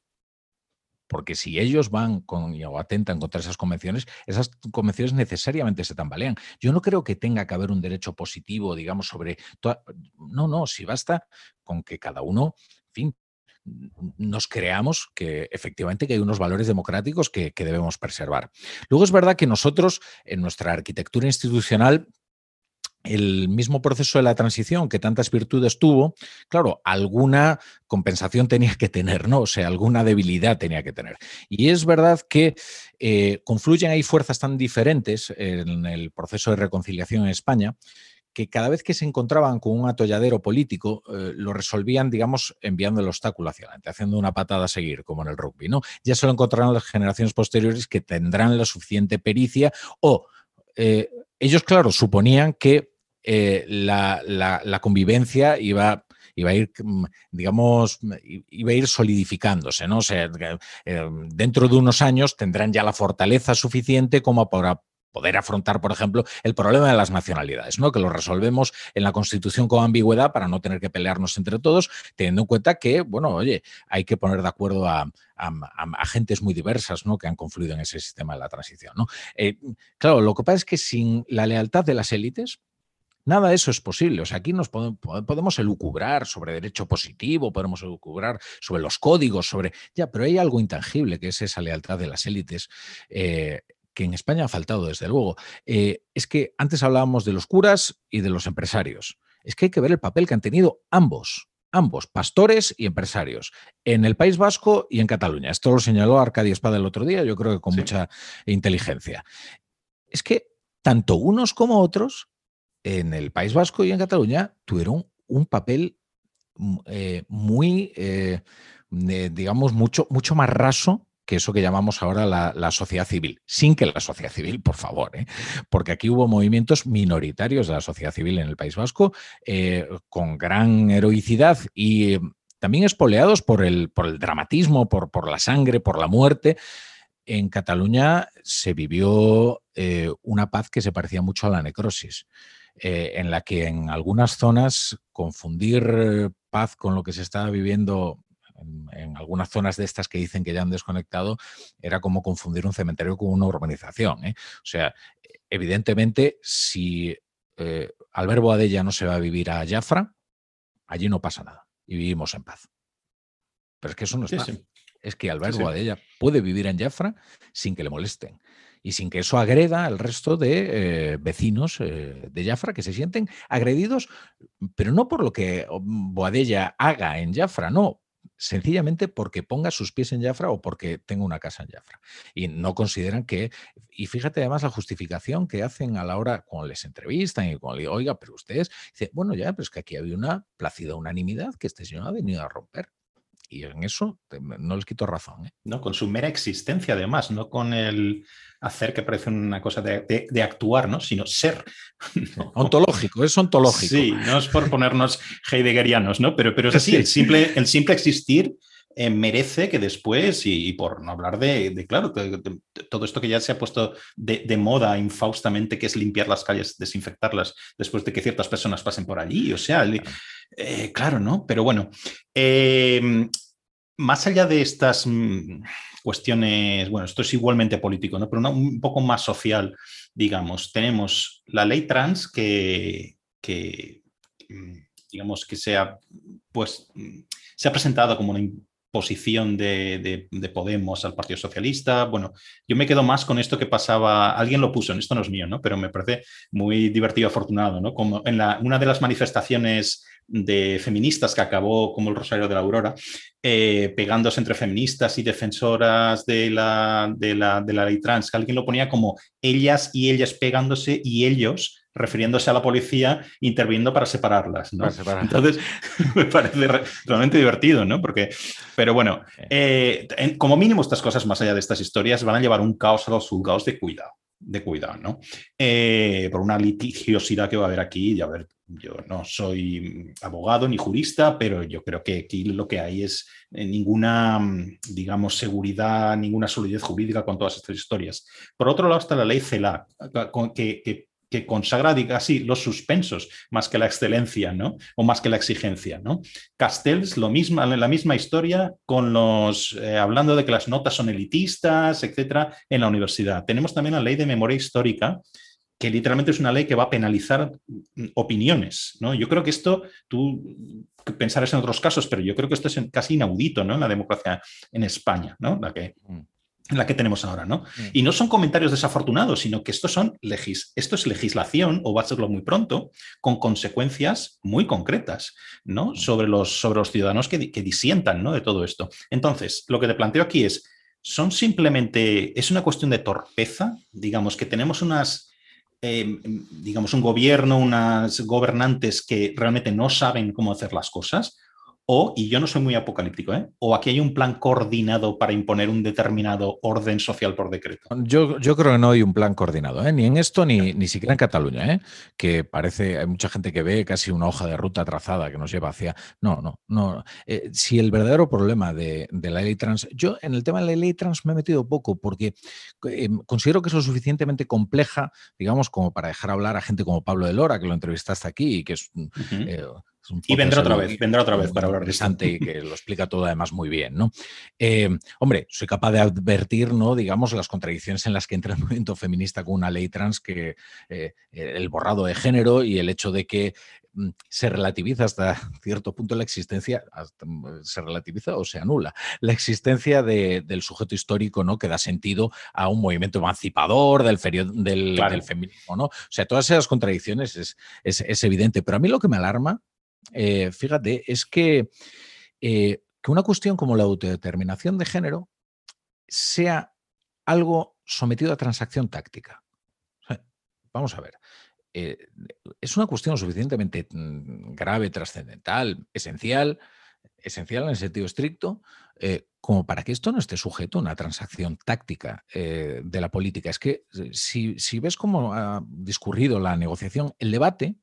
Porque si ellos van con, o atentan contra esas convenciones, esas convenciones necesariamente se tambalean. Yo no creo que tenga que haber un derecho positivo, digamos, sobre... No, no, si basta con que cada uno, en fin, nos creamos que efectivamente que hay unos valores democráticos que, debemos preservar. Luego es verdad que nosotros en nuestra arquitectura institucional el mismo proceso de la transición que tantas virtudes tuvo, claro, alguna compensación tenía que tener, ¿no? O sea, alguna debilidad tenía que tener. Y es verdad que eh, confluyen ahí fuerzas tan diferentes en el proceso de reconciliación en España que cada vez que se encontraban con un atolladero político, eh, lo resolvían, digamos, enviando el obstáculo hacia adelante, haciendo una patada a seguir, como en el rugby, ¿no? Ya se lo encontrarán las generaciones posteriores que tendrán la suficiente pericia o eh, ellos, claro, suponían que eh, la, convivencia iba, iba a ir, mm, digamos, iba a ir solidificándose, ¿no? Eh, dentro de unos años tendrán ya la fortaleza suficiente como para poder afrontar, por ejemplo, el problema de las nacionalidades, ¿no? que lo resolvemos en la Constitución con ambigüedad para no tener que pelearnos entre todos, teniendo en cuenta que, bueno, oye, hay que poner de acuerdo a, agentes muy diversas ¿no? que han confluido en ese sistema de la transición. ¿no? Eh, claro, lo que pasa es que sin la lealtad de las élites, Nada de eso es posible. O sea, aquí nos podemos, elucubrar sobre derecho positivo, podemos elucubrar sobre los códigos, sobre. Ya, pero hay algo intangible que es esa lealtad de las élites. Eh, que en España ha faltado, desde luego. Eh, es que antes hablábamos de los curas y de los empresarios. Es que hay que ver el papel que han tenido ambos, ambos, pastores y empresarios, en el País Vasco y en Cataluña. Esto lo señaló Arcadio Espada el otro día, yo creo que con mucha inteligencia. Es que tanto unos como otros en el País Vasco y en Cataluña tuvieron un papel eh, muy, eh, digamos, mucho, mucho más raso que eso que llamamos ahora la, sociedad civil, sin que la sociedad civil, por favor, ¿eh? porque aquí hubo movimientos minoritarios de la sociedad civil en el País Vasco con gran heroicidad y también espoleados por el, por el dramatismo, por, por la sangre, por la muerte. En Cataluña se vivió una paz que se parecía mucho a la necrosis. Eh, en la que en algunas zonas confundir paz con lo que se estaba viviendo en, algunas zonas de estas que dicen que ya han desconectado, era como confundir un cementerio con una urbanización. ¿eh? O sea, evidentemente, si eh, Alberto Adella no se va a vivir a Jafra, allí no pasa nada y vivimos en paz. Pero es que eso no es paz. Es que Alberto Adella puede vivir en Jafra sin que le molesten y sin que eso agreda al resto de eh, vecinos eh, de Jafra que se sienten agredidos, pero no por lo que Boadella haga en Jafra, no, sencillamente porque ponga sus pies en Jafra o porque tenga una casa en Jafra. Y no consideran que, y fíjate además la justificación que hacen a la hora cuando les entrevistan y cuando le digo, oiga, pero ustedes, dice, bueno, ya, pero es que aquí había una plácida unanimidad que este señor ha venido a romper y en eso no les quito razón. ¿eh? No, con su mera existencia además, no con el hacer que parece una cosa de, actuar, ¿no? sino ser. Ontológico, es ontológico. Sí, no es por ponernos heideggerianos, ¿no? pero, pero es así, el simple, el simple existir eh, merece que después, y, por no hablar de, claro, todo esto que ya se ha puesto de, moda infaustamente, que es limpiar las calles, desinfectarlas después de que ciertas personas pasen por allí, o sea, eh, claro, ¿no? Pero bueno, em, más allá de estas mm, cuestiones, bueno, esto es igualmente político, ¿no? Pero un poco más social, digamos, tenemos la ley trans que, mm, digamos, que sea, pues, mm, se ha presentado como una posición de, Podemos al Partido Socialista. Bueno, yo me quedo más con esto que pasaba, alguien lo puso, esto no es mío, ¿no? pero me parece muy divertido, afortunado, ¿no? como en una de las manifestaciones de feministas que acabó como el Rosario de la Aurora, eh, pegándose entre feministas y defensoras de la, de, la, de la ley trans, que alguien lo ponía como ellas y ellas pegándose y ellos refiriéndose a la policía, interviniendo para separarlas. ¿no? Entonces, me parece realmente divertido, ¿no? Porque, pero bueno, eh, como mínimo estas cosas, más allá de estas historias, van a llevar un caos a los juzgados de cuidado, de cuidado, ¿no? Eh, por una litigiosidad que va a haber aquí, y a ver, yo no soy abogado ni jurista, pero yo creo que aquí lo que hay es eh, ninguna, digamos, seguridad, ninguna solidez jurídica con todas estas historias. Por otro lado está la ley CELAC, que, que que consagra, así, los suspensos más que la excelencia, ¿no? O más que la exigencia, ¿no? Castells, lo la misma historia con los, eh, hablando de que las notas son elitistas, etcétera, en la universidad. Tenemos también la ley de memoria histórica, que literalmente es una ley que va a penalizar mm, opiniones, ¿no? Yo creo que esto, tú pensarás en otros casos, pero yo creo que esto es casi inaudito, ¿no? En la democracia en España, ¿no? Que mm la que tenemos ahora, ¿no? Mm. Y no son comentarios desafortunados, sino que esto, son legis esto es legislación, o va a serlo muy pronto, con consecuencias muy concretas, ¿no? Mm. Sobre los, sobre los ciudadanos que, que disientan, ¿no? De todo esto. Entonces, lo que te planteo aquí es, son simplemente, es una cuestión de torpeza, digamos, que tenemos unas... Em, digamos, un gobierno, unas gobernantes que realmente no saben cómo hacer las cosas, o, y yo no soy muy apocalíptico, ¿eh? o aquí hay un plan coordinado para imponer un determinado orden social por decreto. Yo, yo creo que no hay un plan coordinado, ¿eh? ni en esto ni, ni siquiera en Cataluña, ¿eh? que parece, hay mucha gente que ve casi una hoja de ruta trazada que nos lleva hacia... No, no, no. Eh, si el verdadero problema de, de, la ley trans, yo en el tema de la ley trans me he metido poco porque eh, considero que es lo suficientemente compleja, digamos, como para dejar hablar a gente como Pablo de Lora, que lo entrevistaste aquí y que es y vendrá otra vez, vendrá otra vez para hablar de interesante y que lo explica todo además muy bien, ¿no? Eh, hombre, soy capaz de advertir, ¿no? Digamos, las contradicciones en las que entra el movimiento feminista con una ley trans que eh, el borrado de género y el hecho de que mm, se relativiza hasta cierto punto la existencia, mm, se relativiza o se anula la existencia del sujeto histórico, ¿no? Que da sentido a un movimiento emancipador del, del, feminismo, ¿no? O sea, todas esas contradicciones es, es evidente, pero a mí lo que me alarma eh, fíjate, es que, eh, que una cuestión como la autodeterminación de género sea algo sometido a transacción táctica. vamos a ver. Eh, es una cuestión suficientemente mm, grave, trascendental, esencial, esencial en el sentido estricto, como para que esto no esté sujeto a una transacción táctica de la política. Es que si, si, ves cómo ha discurrido la negociación, el debate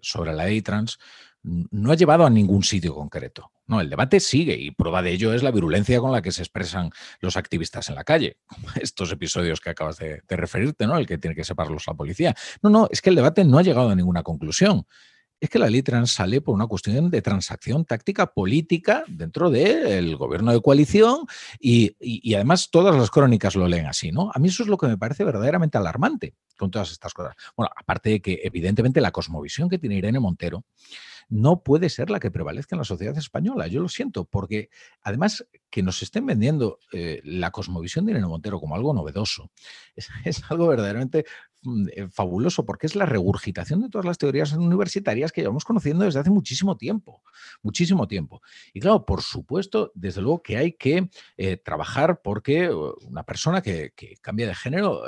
sobre la ley trans no ha llevado a ningún sitio concreto. No, el debate sigue y prueba de ello es la virulencia con la que se expresan los activistas en la calle. Estos episodios que acabas de, referirte, ¿no? El que tiene que separarlos la policía. No, no, es que el debate no ha llegado a ninguna conclusión es que la ley trans sale por una cuestión de transacción táctica política dentro del gobierno de coalición y, y, además todas las crónicas lo leen así, ¿no? A mí eso es lo que me parece verdaderamente alarmante con todas estas cosas. Bueno, aparte de que evidentemente la cosmovisión que tiene Irene Montero no puede ser la que prevalezca en la sociedad española. Yo lo siento, porque además que nos estén vendiendo eh, la cosmovisión de Irene Montero como algo novedoso es, algo verdaderamente mm, eh, fabuloso, porque es la regurgitación de todas las teorías universitarias que llevamos conociendo desde hace muchísimo tiempo, muchísimo tiempo. Y claro, por supuesto, desde luego que hay que eh, trabajar porque una persona que, cambia de género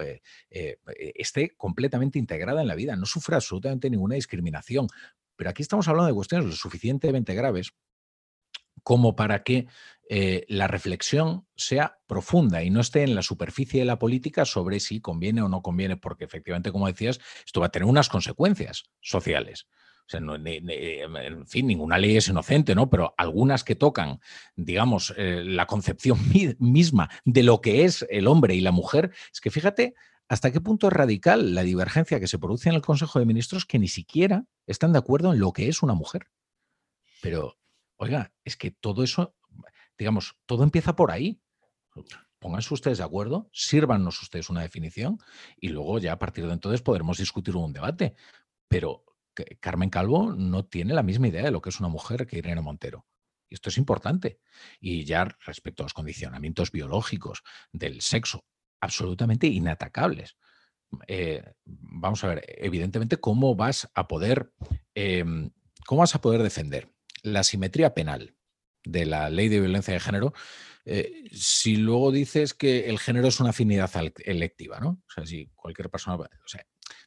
esté completamente integrada en la vida, no sufra absolutamente ninguna discriminación, pero aquí estamos hablando de cuestiones lo suficientemente graves como para que eh, la reflexión sea profunda y no esté en la superficie de la política sobre si conviene o no conviene, porque efectivamente, como decías, esto va a tener unas consecuencias sociales. O sea, en fin, ninguna ley es inocente, ¿no? Pero algunas que tocan, digamos, eh, la concepción misma de lo que es el hombre y la mujer, es que fíjate hasta qué punto es radical la divergencia que se produce en el Consejo de Ministros que ni siquiera están de acuerdo en lo que es una mujer. Pero, oiga, es que todo eso, digamos, todo empieza por ahí. Pónganse ustedes de acuerdo, sírvanos ustedes una definición y luego ya a partir de entonces podremos discutir un debate. Pero Carmen Calvo no tiene la misma idea de lo que es una mujer que Irene Montero. Y esto es importante. Y ya respecto a los condicionamientos biológicos del sexo absolutamente inatacables. Eh, vamos a ver, evidentemente, ¿cómo vas a poder, em, cómo vas a poder defender la simetría penal de la ley de violencia de género eh, si luego dices que el género es una afinidad electiva, ¿no? O sea, si cualquier persona,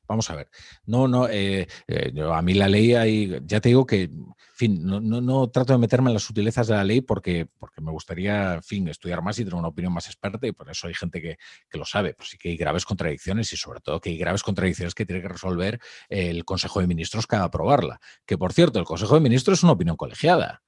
Vamos a ver. No, no, eh, eh, a mí la ley hay, ya te digo que, en fin, no, trato de meterme en las sutilezas de la ley porque, porque me gustaría, en fin, estudiar más y tener una opinión más experta y por eso hay gente que, lo sabe. Pero sí que hay graves contradicciones y sobre todo que hay graves contradicciones que tiene que resolver el Consejo de Ministros cada aprobarla. Que por cierto, el Consejo de Ministros es una opinión colegiada.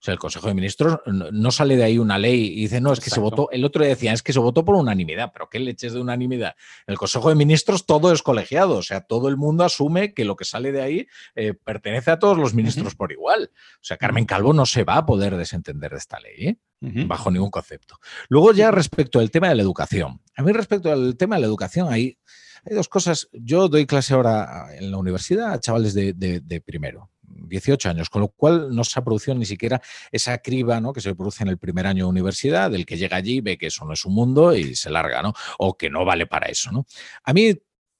O sea, el Consejo de Ministros no sale de ahí una ley y dice, no, es que se votó, el otro decía, es que se votó por unanimidad, pero ¿qué leches de unanimidad? En el Consejo de Ministros todo es colegiado, o sea, todo el mundo asume que lo que sale de ahí eh, pertenece a todos los ministros por igual. O sea, Carmen Calvo no se va a poder desentender de esta ley, ¿eh? bajo ningún concepto. Luego ya respecto al tema de la educación. A mí respecto al tema de la educación hay, hay dos cosas. Yo doy clase ahora en la universidad a chavales de primero 18 años, con lo cual no se ha producido ni siquiera esa criba ¿no? que se produce en el primer año de universidad, del que llega allí, ve que eso no es un mundo y se larga, ¿no? O que no vale para eso, ¿no? A mí,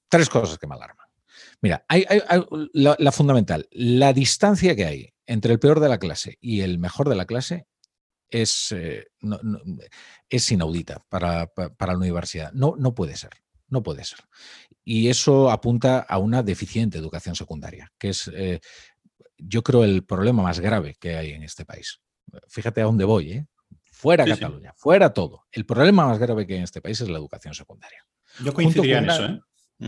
tres cosas que me alarman. Mira, hay, la, fundamental, la distancia que hay entre el peor de la clase y el mejor de la clase es, eh, es inaudita para, la universidad. No, no puede ser. No puede ser. Y eso apunta a una deficiente educación secundaria, que es eh, yo creo, el problema más grave que hay en este país. Fíjate a dónde voy, ¿eh? Fuera Cataluña, fuera todo. El problema más grave que hay en este país es la educación secundaria. Yo coincidiría en eso, ¿eh?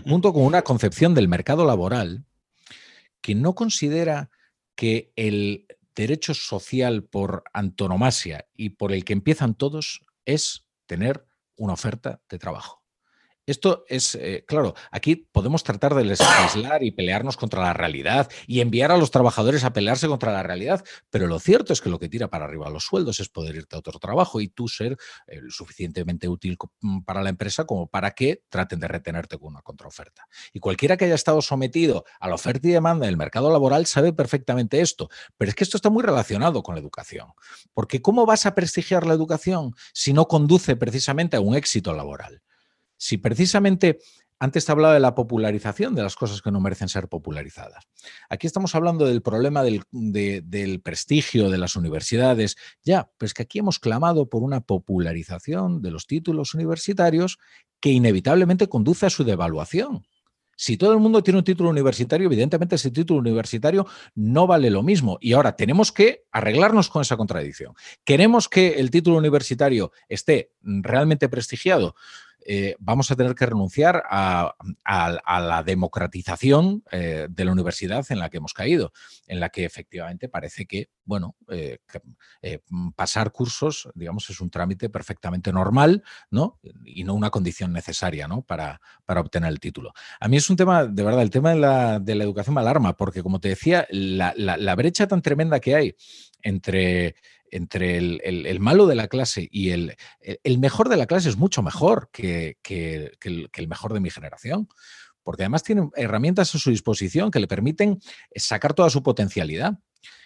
Junto con una concepción del mercado laboral que no considera que el derecho social por antonomasia y por el que empiezan todos es tener una oferta de trabajo. Esto es, eh, claro, aquí podemos tratar de legislar y pelearnos contra la realidad y enviar a los trabajadores a pelearse contra la realidad, pero lo cierto es que lo que tira para arriba los sueldos es poder irte a otro trabajo y tú ser eh, suficientemente útil mm, para la empresa como para que traten de retenerte con una contraoferta. Y cualquiera que haya estado sometido a la oferta y demanda del mercado laboral sabe perfectamente esto, pero es que esto está muy relacionado con la educación, porque ¿cómo vas a prestigiar la educación si no conduce precisamente a un éxito laboral? Si precisamente antes te hablaba de la popularización de las cosas que no merecen ser popularizadas. Aquí estamos hablando del problema del, del, prestigio de las universidades. Ya, pues que aquí hemos clamado por una popularización de los títulos universitarios que inevitablemente conduce a su devaluación. Si todo el mundo tiene un título universitario, evidentemente ese título universitario no vale lo mismo. Y ahora tenemos que arreglarnos con esa contradicción. Queremos que el título universitario esté realmente prestigiado. Eh, vamos a tener que renunciar a, la democratización eh, de la universidad en la que hemos caído, en la que efectivamente parece que, bueno, eh, pasar cursos, digamos, es un trámite perfectamente normal, ¿no? Y no una condición necesaria, ¿no? Para, para obtener el título. A mí es un tema, de verdad, el tema de la, de la educación me alarma, porque como te decía, la brecha tan tremenda que hay entre entre el, malo de la clase y el, el, mejor de la clase es mucho mejor que, el, mejor de mi generación, porque además tiene herramientas a su disposición que le permiten sacar toda su potencialidad.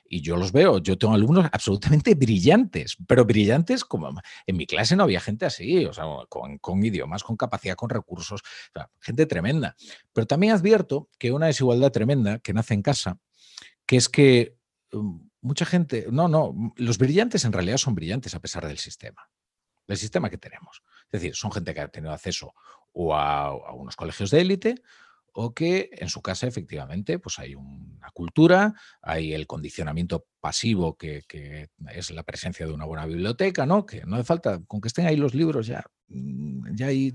Y yo los veo, yo tengo alumnos absolutamente brillantes, pero brillantes como en mi clase no había gente así, o sea, con, idiomas, con capacidad, con recursos, gente tremenda. Pero también advierto que una desigualdad tremenda que nace en casa, que es que um, mucha gente, no, no, los brillantes en realidad son brillantes a pesar del sistema, del sistema que tenemos. Es decir, son gente que ha tenido acceso o a, unos colegios de élite o que en su casa efectivamente pues hay una cultura, hay el condicionamiento pasivo que, es la presencia de una buena biblioteca, ¿no? Que no hace falta, con que estén ahí los libros ya, mm, ya ahí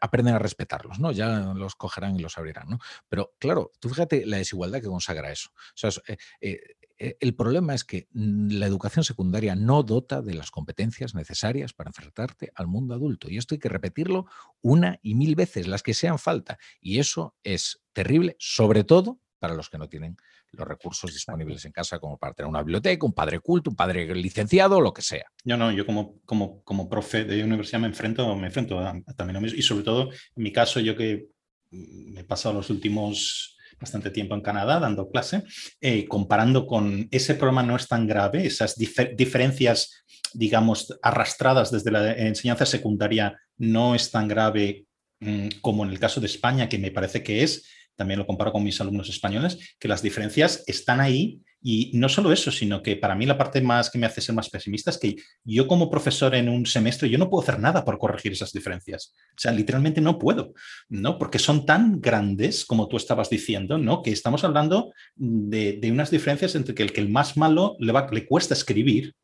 aprenden a respetarlos, ¿no? Ya los cogerán y los abrirán, ¿no? Pero claro, tú fíjate la desigualdad que consagra eso. O sea, eh, eh, eh, el problema es que mm, la educación secundaria no dota de las competencias necesarias para enfrentarte al mundo adulto. Y esto hay que repetirlo una y mil veces, las que sean falta. Y eso es terrible, sobre todo para los que no tienen los recursos disponibles en casa como para tener una biblioteca, un padre culto, un padre licenciado, lo que sea. Yo no, yo como, como, como profe de universidad me enfrento, me enfrento también a mismo. Y sobre todo, en mi caso, yo que mm, me he pasado los últimos bastante tiempo en Canadá dando clase, eh, comparando con ese problema no es tan grave, esas diferencias, digamos, arrastradas desde la enseñanza secundaria no es tan grave mm, como en el caso de España, que me parece que es, también lo comparo con mis alumnos españoles, que las diferencias están ahí y no solo eso, sino que para mí la parte más que me hace ser más pesimista es que yo como profesor en un semestre, yo no puedo hacer nada por corregir esas diferencias. O sea, literalmente no puedo, ¿no? Porque son tan grandes, como tú estabas diciendo, ¿no? Que estamos hablando de, unas diferencias entre que el que el más malo le, va, le cuesta escribir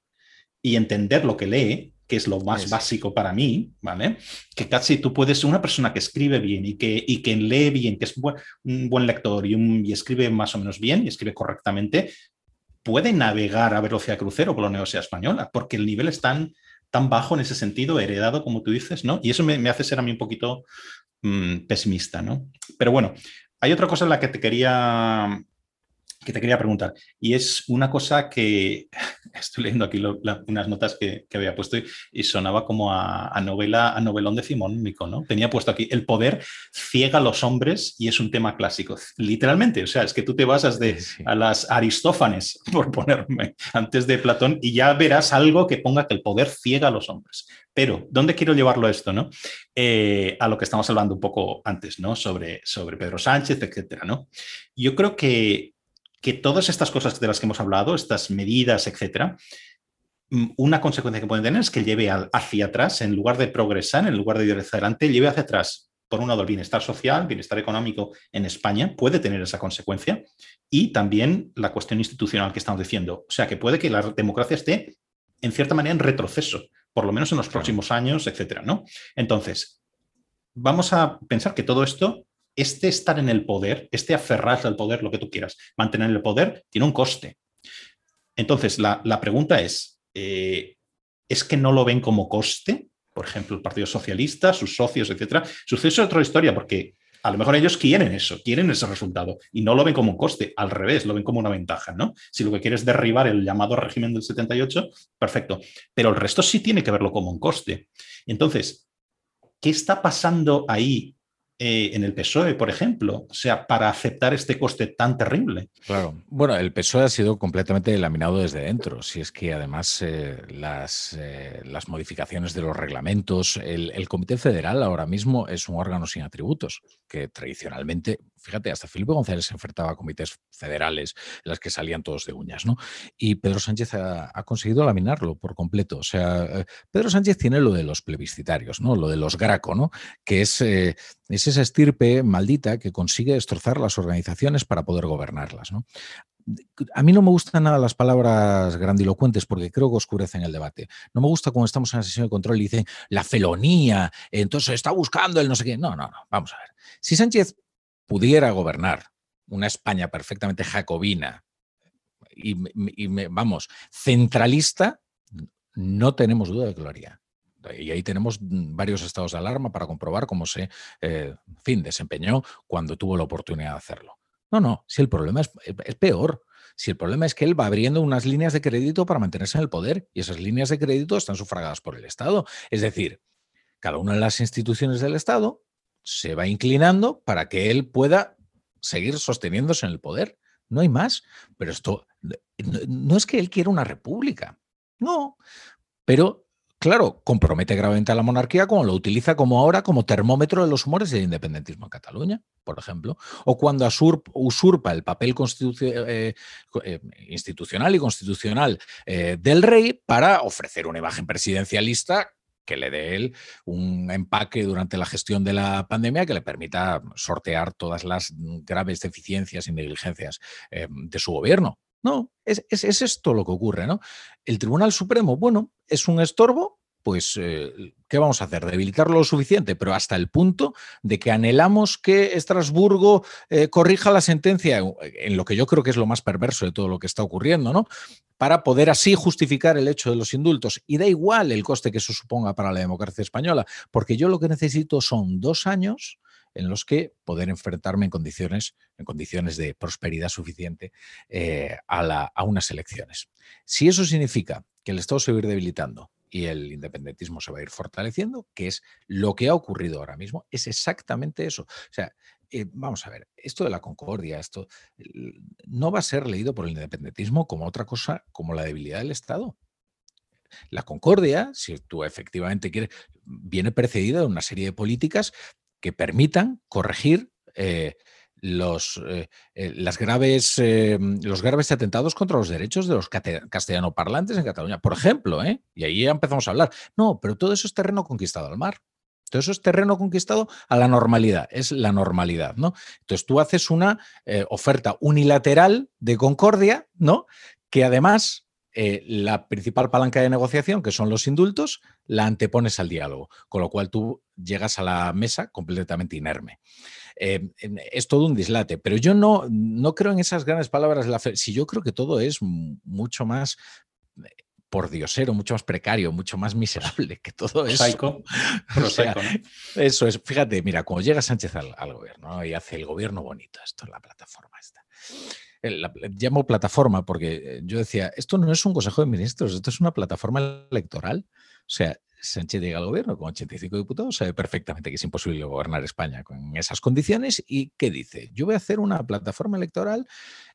y entender lo que lee, que es lo más básico para mí, ¿vale? Que casi tú puedes ser una persona que escribe bien y que, y que lee bien, que es un buen lector y, un, y escribe más o menos bien y escribe correctamente, puede navegar a velocidad crucero con la Universidad Española, porque el nivel es tan, tan bajo en ese sentido, heredado, como tú dices, ¿no? Y eso me, hace ser a mí un poquito mm, pesimista, ¿no? Pero bueno, hay otra cosa en la que te quería que te quería preguntar. Y es una cosa que estoy leyendo aquí unas notas que, había puesto y, sonaba como a, novela, a novelón de Simón Mico, ¿no? Tenía puesto aquí, el poder ciega a los hombres y es un tema clásico. Literalmente, o sea, es que tú te basas de, a las Aristófanes, por ponerme, antes de Platón, y ya verás algo que ponga que el poder ciega a los hombres. Pero, ¿dónde quiero llevarlo esto, no? Eh, a lo que estamos hablando un poco antes, ¿no? Sobre, sobre Pedro Sánchez, etcétera, ¿no? Yo creo que que todas estas cosas de las que hemos hablado, estas medidas, etcétera, mm, una consecuencia que pueden tener es que lleve hacia atrás, en lugar de progresar, en lugar de ir hacia adelante, lleve hacia atrás, por un lado, el bienestar social, bienestar económico en España, puede tener esa consecuencia, y también la cuestión institucional que estamos diciendo. O sea, que puede que la democracia esté, en cierta manera, en retroceso, por lo menos en los próximos años, etcétera, ¿no? Entonces, vamos a pensar que todo esto este estar en el poder, este aferrarse al poder, lo que tú quieras, mantener el poder, tiene un coste. Entonces, la, pregunta es, eh, ¿es que no lo ven como coste? por ejemplo, el Partido Socialista, sus socios, etcétera. Sucede es otra historia, porque a lo mejor ellos quieren eso, quieren ese resultado y no lo ven como un coste, al revés, lo ven como una ventaja, ¿no? Si lo que quieres es derribar el llamado régimen del 78, perfecto, pero el resto sí tiene que verlo como un coste. Entonces, ¿qué está pasando ahí eh, en el PSOE, por ejemplo, o sea, para aceptar este coste tan terrible. Claro. Bueno, el PSOE ha sido completamente laminado desde dentro. Si es que además eh, las, eh, las, modificaciones de los reglamentos, el, Comité Federal ahora mismo es un órgano sin atributos, que tradicionalmente fíjate, hasta Felipe González se enfrentaba a comités federales las que salían todos de uñas, ¿no? Y Pedro Sánchez ha, conseguido laminarlo por completo. O sea, eh, Pedro Sánchez tiene lo de los plebiscitarios, ¿no? Lo de los Graco, ¿no? Que es, eh, es esa estirpe maldita que consigue destrozar las organizaciones para poder gobernarlas, ¿no? a mí no me gustan nada las palabras grandilocuentes porque creo que oscurecen el debate. No me gusta cuando estamos en la sesión de control y dicen la felonía, entonces está buscando el no sé qué. No, no, no. Vamos a ver. Si Sánchez pudiera gobernar una España perfectamente jacobina y, vamos, centralista, no tenemos duda de que lo haría. Y ahí tenemos varios estados de alarma para comprobar cómo se, eh, fin, desempeñó cuando tuvo la oportunidad de hacerlo. No, no, si el problema es, es peor. Si el problema es que él va abriendo unas líneas de crédito para mantenerse en el poder y esas líneas de crédito están sufragadas por el Estado. Es decir, cada una de las instituciones del Estado se va inclinando para que él pueda seguir sosteniéndose en el poder. No hay más. Pero esto no, es que él quiera una república. No. Pero, claro, compromete gravemente a la monarquía como lo utiliza como ahora como termómetro de los humores del independentismo en Cataluña, por ejemplo. O cuando usurpa el papel eh, eh, institucional y constitucional eh, del rey para ofrecer una imagen presidencialista que le dé él un empaque durante la gestión de la pandemia que le permita sortear todas las graves deficiencias y negligencias eh, de su gobierno. No, es, es, esto lo que ocurre, ¿no? El Tribunal Supremo, bueno, es un estorbo pues, eh, ¿qué vamos a hacer? Debilitarlo lo suficiente, pero hasta el punto de que anhelamos que Estrasburgo eh, corrija la sentencia en lo que yo creo que es lo más perverso de todo lo que está ocurriendo, ¿no? Para poder así justificar el hecho de los indultos. Y da igual el coste que eso suponga para la democracia española, porque yo lo que necesito son dos años en los que poder enfrentarme en condiciones, en condiciones de prosperidad suficiente eh, a, a unas elecciones. Si eso significa que el Estado se va a ir debilitando, y el independentismo se va a ir fortaleciendo, que es lo que ha ocurrido ahora mismo, es exactamente eso. O sea, eh, vamos a ver, esto de la concordia, esto no va a ser leído por el independentismo como otra cosa, como la debilidad del Estado. La concordia, si tú efectivamente quieres, viene precedida de una serie de políticas que permitan corregir eh, los, eh, eh, graves, eh, los graves atentados contra los derechos de los castellanoparlantes en Cataluña, por ejemplo, y ahí empezamos a hablar. No, pero todo eso es terreno conquistado al mar. Todo eso es terreno conquistado a la normalidad, es la normalidad, ¿no? Entonces tú haces una oferta unilateral de concordia, ¿no? Que además la principal palanca de negociación, que son los indultos, la antepones al diálogo, con lo cual tú llegas a la mesa completamente inerme. Eh, es todo un dislate. Pero yo no, no creo en esas grandes palabras de la fe. Si yo creo que todo es mucho más eh, por diosero, mucho más precario, mucho más miserable que todo eso. Eso es, fíjate, mira, cuando llega Sánchez al, gobierno y hace el gobierno bonito, esto es la plataforma esta. llamo plataforma porque yo decía, esto no es un consejo de ministros, esto es una plataforma electoral. O sea, Sánchez llega al gobierno con 85 diputados, sabe perfectamente que es imposible gobernar España con esas condiciones y ¿qué dice? Yo voy a hacer una plataforma electoral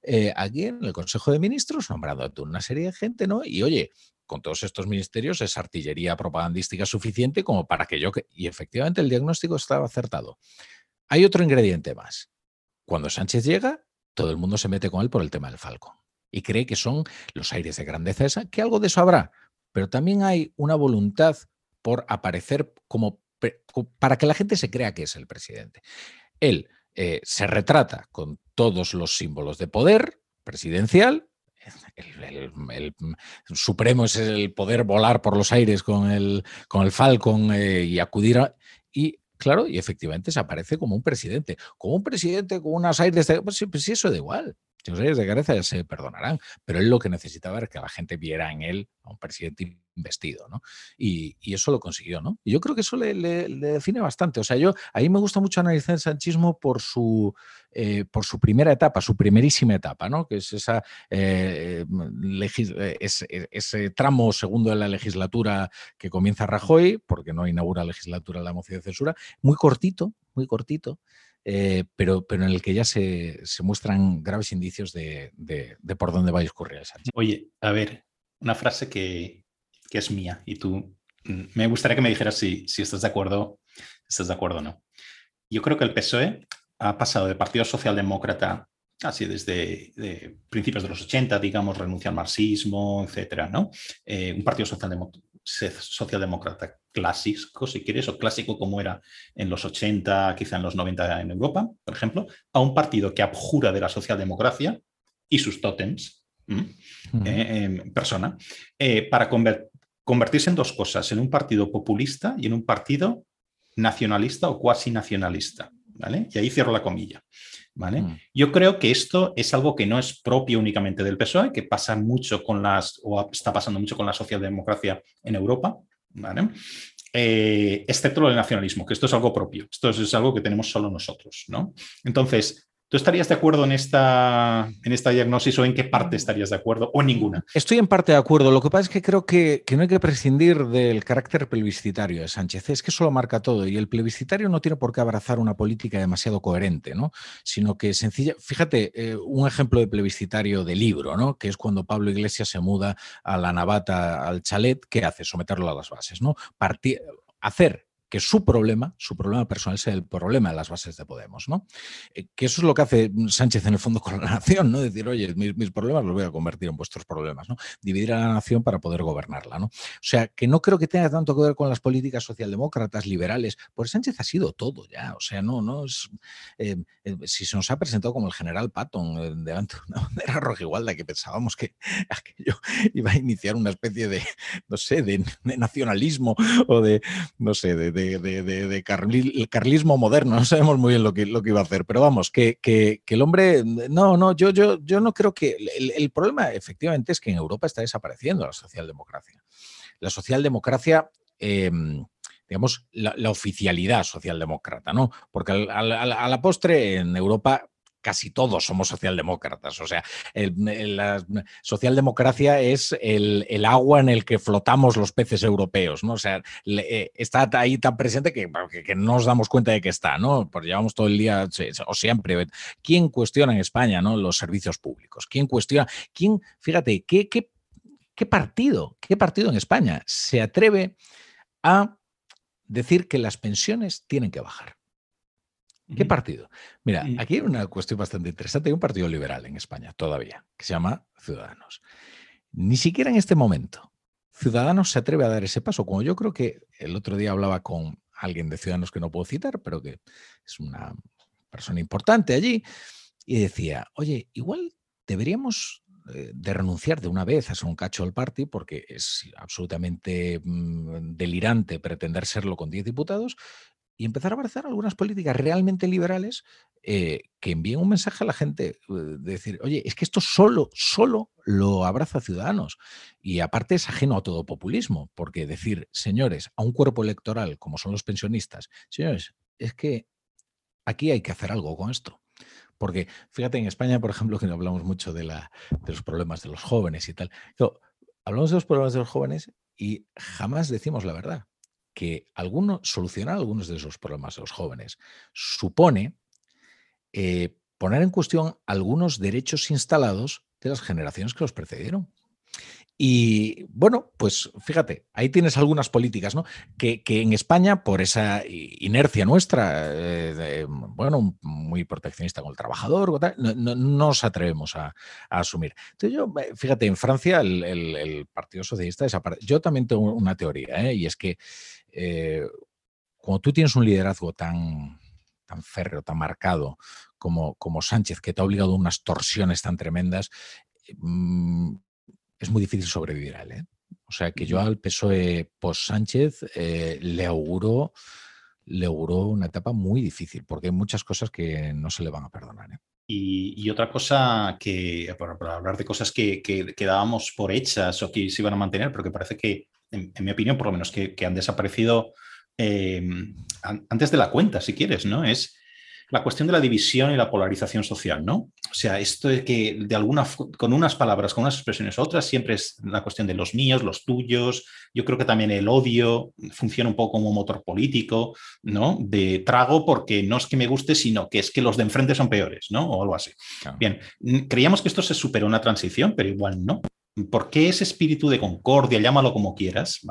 eh, aquí en el Consejo de Ministros, nombrando a una serie de gente, ¿no? Y oye, con todos estos ministerios es artillería propagandística suficiente como para que yo... Y efectivamente el diagnóstico estaba acertado. Hay otro ingrediente más. Cuando Sánchez llega, todo el mundo se mete con él por el tema del Falcon y cree que son los aires de grandeza esa, que algo de eso habrá, pero también hay una voluntad por aparecer como para que la gente se crea que es el presidente. Él eh, se retrata con todos los símbolos de poder presidencial. El, supremo es el poder volar por los aires con el, con el Falcon eh, y acudir a... Y claro, y efectivamente se aparece como un presidente. Como un presidente con unas aires de... Pues, pues eso da igual. Señores de cabeza ya se perdonarán, pero él lo que necesitaba era que la gente viera en él a un presidente investido, ¿no? Y, eso lo consiguió, ¿no? Y yo creo que eso le, define bastante. O sea, yo ahí me gusta mucho analizar el sanchismo por su, eh, por su primera etapa, su primerísima etapa, ¿no? Que es esa, eh, eh, ese, tramo segundo de la legislatura que comienza Rajoy, porque no inaugura legislatura la moción de censura, muy cortito, muy cortito. Pero, pero en el que ya se, muestran graves indicios de, por dónde va a discurrir Sánchez. Oye, a ver, una frase que, que es mía y tú mm, me gustaría que me dijeras si, si estás de acuerdo, estás de acuerdo o no. Yo creo que el PSOE ha pasado de Partido Socialdemócrata, así desde principios de los 80, digamos, renuncia al marxismo, etcétera, ¿no? Eh, un partido socialdemócrata clásico, si quieres, o clásico como era en los 80, quizá en los 90 en Europa, por ejemplo, a un partido que abjura de la socialdemocracia y sus tótems, eh, persona, eh, para convertirse en dos cosas, en un partido populista y en un partido nacionalista o cuasi nacionalista. ¿Vale? Y ahí cierro la comilla. ¿vale? Mm. Yo creo que esto es algo que no es propio únicamente del PSOE, que pasa mucho con las, o está pasando mucho con la socialdemocracia en Europa, Eh, excepto lo del nacionalismo, que esto es algo propio, esto es, es, algo que tenemos solo nosotros, ¿no? Entonces, ¿Tú estarías de acuerdo en esta, en esta diagnosis o en qué parte estarías de acuerdo o ninguna? Estoy en parte de acuerdo. Lo que pasa es que creo que, no hay que prescindir del carácter plebiscitario de Sánchez. Es que eso lo marca todo y el plebiscitario no tiene por qué abrazar una política demasiado coherente, ¿no? sino que sencilla. Fíjate, eh, un ejemplo de plebiscitario de libro, ¿no? que es cuando Pablo Iglesias se muda a la navata, al chalet, ¿qué hace? Someterlo a las bases. ¿no? hacer que su problema, su problema personal sea el problema de las bases de Podemos, ¿no? Eh, que eso es lo que hace Sánchez en el fondo con la nación, ¿no? Decir, oye, mis, problemas los voy a convertir en vuestros problemas, ¿no? Dividir a la nación para poder gobernarla, ¿no? O sea, que no creo que tenga tanto que ver con las políticas socialdemócratas, liberales, porque Sánchez ha sido todo ya, o sea, no, no es, eh, eh, si se nos ha presentado como el general Patton delante de una bandera rojigualda que pensábamos que aquello iba a iniciar una especie de, no sé, de nacionalismo o de, no sé, de de, carlismo moderno, no sabemos muy bien lo que, que iba a hacer, pero vamos, que, el hombre, no, no, yo, yo, yo no creo que, el, problema efectivamente es que en Europa está desapareciendo la socialdemocracia. La socialdemocracia... Em, digamos, la, oficialidad socialdemócrata, ¿no? Porque a la postre en Europa casi todos somos socialdemócratas. O sea, la socialdemocracia es el, agua en el que flotamos los peces europeos, ¿no? O sea, eh, está ahí tan presente que, no nos damos cuenta de que está, ¿no? Porque llevamos todo el día, o siempre. ¿Quién cuestiona en España, ¿no? Los servicios públicos. ¿Quién cuestiona? ¿Quién, fíjate, qué partido, qué partido en España se atreve a decir que las pensiones tienen que bajar? ¿Qué partido? Mira, aquí hay una cuestión bastante interesante. Hay un partido liberal en España todavía, que se llama Ciudadanos. Ni siquiera en este momento Ciudadanos se atreve a dar ese paso. Como yo creo que el otro día hablaba con alguien de Ciudadanos que no puedo citar, pero que es una persona importante allí, y decía, oye, igual deberíamos eh, de renunciar de una vez a ser un cacho al party, porque es absolutamente mm, delirante pretender serlo con 10 diputados, y empezar a abrazar algunas políticas realmente liberales eh, que envíen un mensaje a la gente, eh, de decir, oye, es que esto solo, solo lo abraza Ciudadanos. Y aparte es ajeno a todo populismo, porque decir, señores, a un cuerpo electoral como son los pensionistas, señores, es que aquí hay que hacer algo con esto. Porque fíjate, en España, por ejemplo, que no hablamos mucho de, la, de los problemas de los jóvenes y tal. hablamos de los problemas de los jóvenes y jamás decimos la verdad que alguno, solucionar algunos de esos problemas de los jóvenes supone eh, poner en cuestión algunos derechos instalados de las generaciones que los precedieron. Y bueno, pues fíjate, ahí tienes algunas políticas, ¿no? Que, en España, por esa inercia nuestra, eh, bueno, muy proteccionista con el trabajador, no, nos atrevemos a, asumir. Entonces yo, eh, fíjate, en Francia el, Partido Socialista desaparece. Yo también tengo una teoría, ¿eh? y es que cuando tú tienes un liderazgo tan, tan férreo, tan marcado como, como Sánchez, que te ha obligado a unas torsiones tan tremendas, mm, es muy difícil sobrevivir a él. ¿eh? O sea que yo al PSOE post Sánchez eh, le auguro le auguró una etapa muy difícil, porque hay muchas cosas que no se le van a perdonar. ¿eh? Y, otra cosa que, para, hablar de cosas que, que, dábamos por hechas o que se iban a mantener, pero que parece que, en, mi opinión, por lo menos, que, han desaparecido eh, antes de la cuenta, si quieres, ¿no? Es la cuestión de la división y la polarización social, ¿no? O sea, esto de que de alguna, con unas palabras, con unas expresiones otras, siempre es la cuestión de los míos, los tuyos. Yo creo que también el odio funciona un poco como motor político, ¿no? De trago porque no es que me guste, sino que es que los de enfrente son peores, ¿no? O algo así. Bien, creíamos que esto se superó una transición, pero igual no. ¿Por qué ese espíritu de concordia, llámalo como quieras,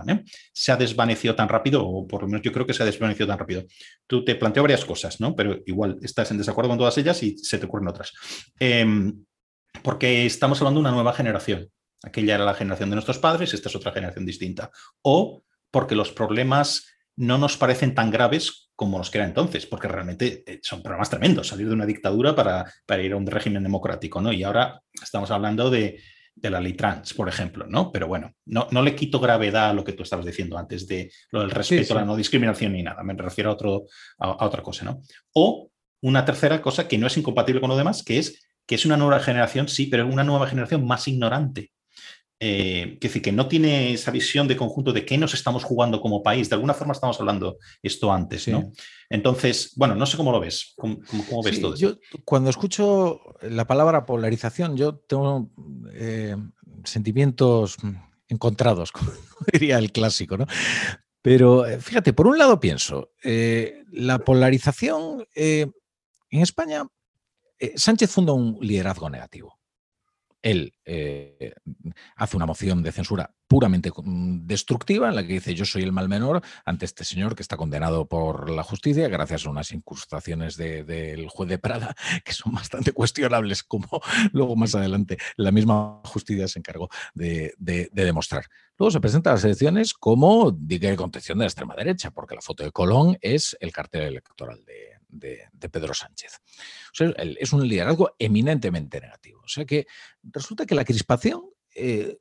se ha desvanecido tan rápido, o por lo menos yo creo que se ha desvanecido tan rápido? Tú te planteo varias cosas, ¿no? Pero igual estás en desacuerdo con todas ellas y se te ocurren otras. Em, porque estamos hablando de una nueva generación. Aquella era la generación de nuestros padres, esta es otra generación distinta. O porque los problemas no nos parecen tan graves como los que eran entonces, porque realmente eh, son problemas tremendos, salir de una dictadura para, para ir a un régimen democrático, ¿no? Y ahora estamos hablando de, de la ley trans, por ejemplo, ¿no? Pero bueno, no, no, le quito gravedad a lo que tú estabas diciendo antes de lo del respeto a la no discriminación ni nada, me refiero a, otro, a, otra cosa, ¿no? O una tercera cosa que no es incompatible con lo demás, que es que es una nueva generación, sí, pero una nueva generación más ignorante. Eh, que decir, que no tiene esa visión de conjunto de qué nos estamos jugando como país. De alguna forma estamos hablando esto antes, ¿no? Entonces, bueno, no sé cómo lo ves. ¿Cómo, ves todo yo, Cuando escucho la palabra polarización, yo tengo eh, sentimientos encontrados, como diría el clásico, ¿no? Pero eh, fíjate, por un lado pienso, la polarización en España, Sánchez funda un liderazgo negativo él eh, hace una moción de censura puramente mm, destructiva en la que dice yo soy el mal menor ante este señor que está condenado por la justicia gracias a unas incrustaciones del juez de Prada que son bastante cuestionables como luego más adelante la misma justicia se encargó de, demostrar. Luego se presenta a las elecciones como diga de contención de la extrema derecha porque la foto de Colón es el cartel electoral de, de, Pedro Sánchez. es un liderazgo eminentemente negativo. O sea que resulta que la crispación, eh,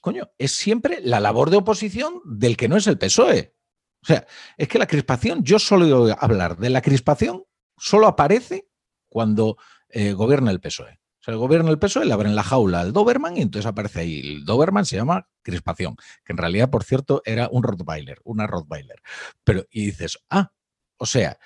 coño, es siempre la labor de oposición del que no es el PSOE. O sea, es que la crispación, yo solo hablar de la crispación, solo aparece cuando eh, gobierna el PSOE. O sea, el gobierno del PSOE le abren la jaula al Doberman y entonces aparece ahí. El Doberman se llama crispación, que en realidad, por cierto, era un Rottweiler, una Rottweiler. Pero, y dices, ah, o sea,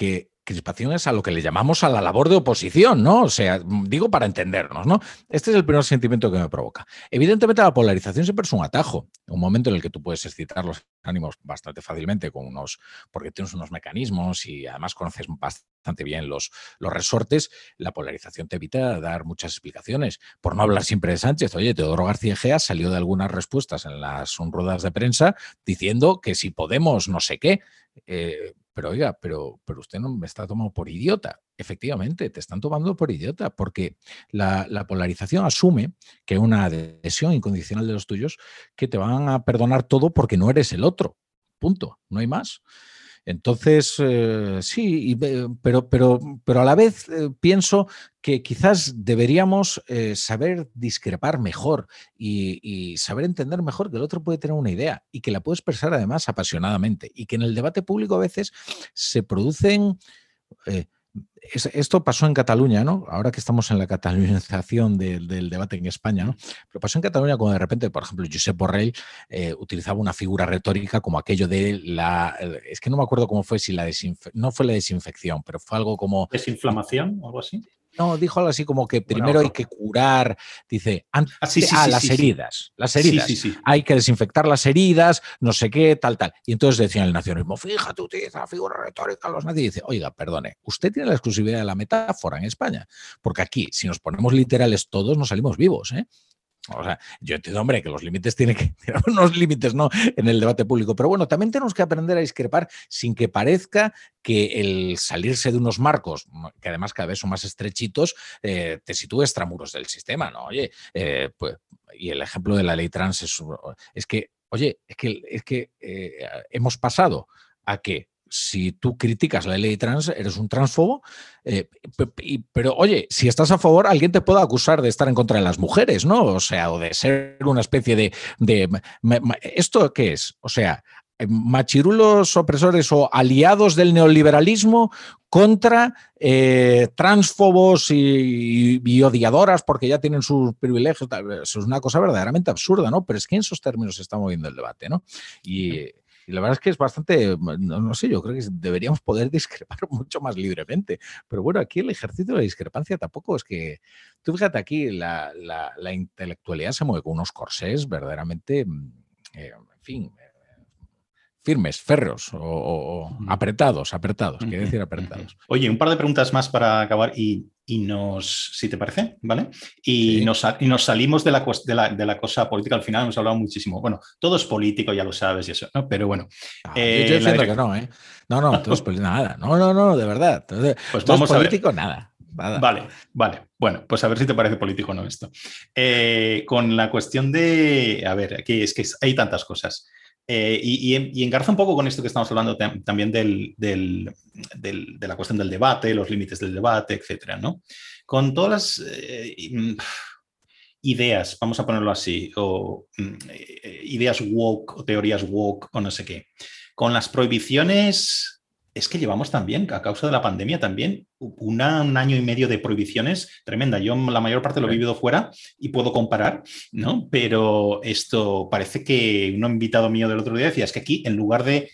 que crispación es a lo que le llamamos a la labor de oposición, ¿no? O sea, digo para entendernos, ¿no? Este es el primer sentimiento que me provoca. Evidentemente la polarización siempre es un atajo, un momento en el que tú puedes excitar los ánimos bastante fácilmente con unos, porque tienes unos mecanismos y además conoces bastante bien los, los resortes, la polarización te evita dar muchas explicaciones. Por no hablar siempre de Sánchez, oye, Teodoro García Gea salió de algunas respuestas en las ruedas de prensa diciendo que si Podemos no sé qué, eh, pero oiga, pero, pero usted no me está tomando por idiota. Efectivamente, te están tomando por idiota, porque la, polarización asume que una adhesión incondicional de los tuyos, que te van a perdonar todo porque no eres el otro. Punto, no hay más. Entonces, eh, sí, pero, pero, pero a la vez eh, pienso que quizás deberíamos eh, saber discrepar mejor y, saber entender mejor que el otro puede tener una idea y que la puede expresar además apasionadamente y que en el debate público a veces se producen esto pasó en Cataluña, ¿no? Ahora que estamos en la catalanización del debate en España, ¿no? Pero pasó en Cataluña cuando de repente, por ejemplo, Josep Borrell eh, utilizaba una figura retórica como aquello de la. Es que no me acuerdo cómo fue, si la no fue la desinfección, pero fue algo como. ¿Desinflamación o algo así? No, dijo algo así como que primero hay que curar, dice, antes, ah, las heridas, las heridas. Hay que desinfectar las heridas, no sé qué, tal, tal. Y entonces decía el nacionalismo, fíjate, utiliza la figura retórica, los nazis. dice, oiga, perdone, usted tiene la exclusividad de la metáfora en España, porque aquí, si nos ponemos literales todos, nos salimos vivos, ¿eh? O sea, yo entiendo, hombre, que los límites tienen que tener unos límites, ¿no? En el debate público. Pero bueno, también tenemos que aprender a discrepar sin que parezca que el salirse de unos marcos, que además cada vez son más estrechitos, eh, te sitúe extramuros del sistema, ¿no? Oye, eh, pues, y el ejemplo de la ley trans es, que, oye, es que, es que eh, hemos pasado a que si tú criticas la ley trans, eres un transfobo. Eh, pero oye, si estás a favor, alguien te puede acusar de estar en contra de las mujeres, ¿no? O sea, o de ser una especie de... ¿Esto qué es? O sea, machirulos opresores o aliados del neoliberalismo contra eh, transfobos y, odiadoras porque ya tienen sus privilegios. Eso es una cosa verdaderamente absurda, ¿no? Pero es que en esos términos se está moviendo el debate, ¿no? Y, la verdad es que es bastante, no, sé, yo creo que deberíamos poder discrepar mucho más libremente. Pero bueno, aquí el ejercicio de la discrepancia tampoco es que, tú fíjate aquí, la, intelectualidad se mueve con unos corsés verdaderamente, mm, eh, en fin, firmes, ferros o, apretados, apretados, quiere decir apretados. Oye, un par de preguntas más para acabar y, nos, si te parece, ¿vale? Y, nos, y nos, salimos de la, de, la, cosa política, al final hemos hablado muchísimo. Bueno, todo es político, ya lo sabes y eso, ¿no? Pero bueno. Ah, yo, eh, que no, ¿eh? No, no, todo es político, nada. No, no, no, de verdad. Pues todo vamos es político, nada. Vale, vale. Bueno, pues a ver si te parece político o no esto. Eh, con la cuestión de, a ver, aquí es que hay tantas cosas. Eh, y, engarza un poco con esto que estamos hablando también del, de la cuestión del debate, los límites del debate, etcétera, ¿no? Con todas las eh, ideas, vamos a ponerlo así, o mm, eh, ideas woke o teorías woke o no sé qué, con las prohibiciones es que llevamos también, a causa de la pandemia también, un año y medio de prohibiciones tremenda. Yo la mayor parte lo he vivido fuera y puedo comparar, ¿no? Pero esto parece que un invitado mío del otro día decía, es que aquí en lugar de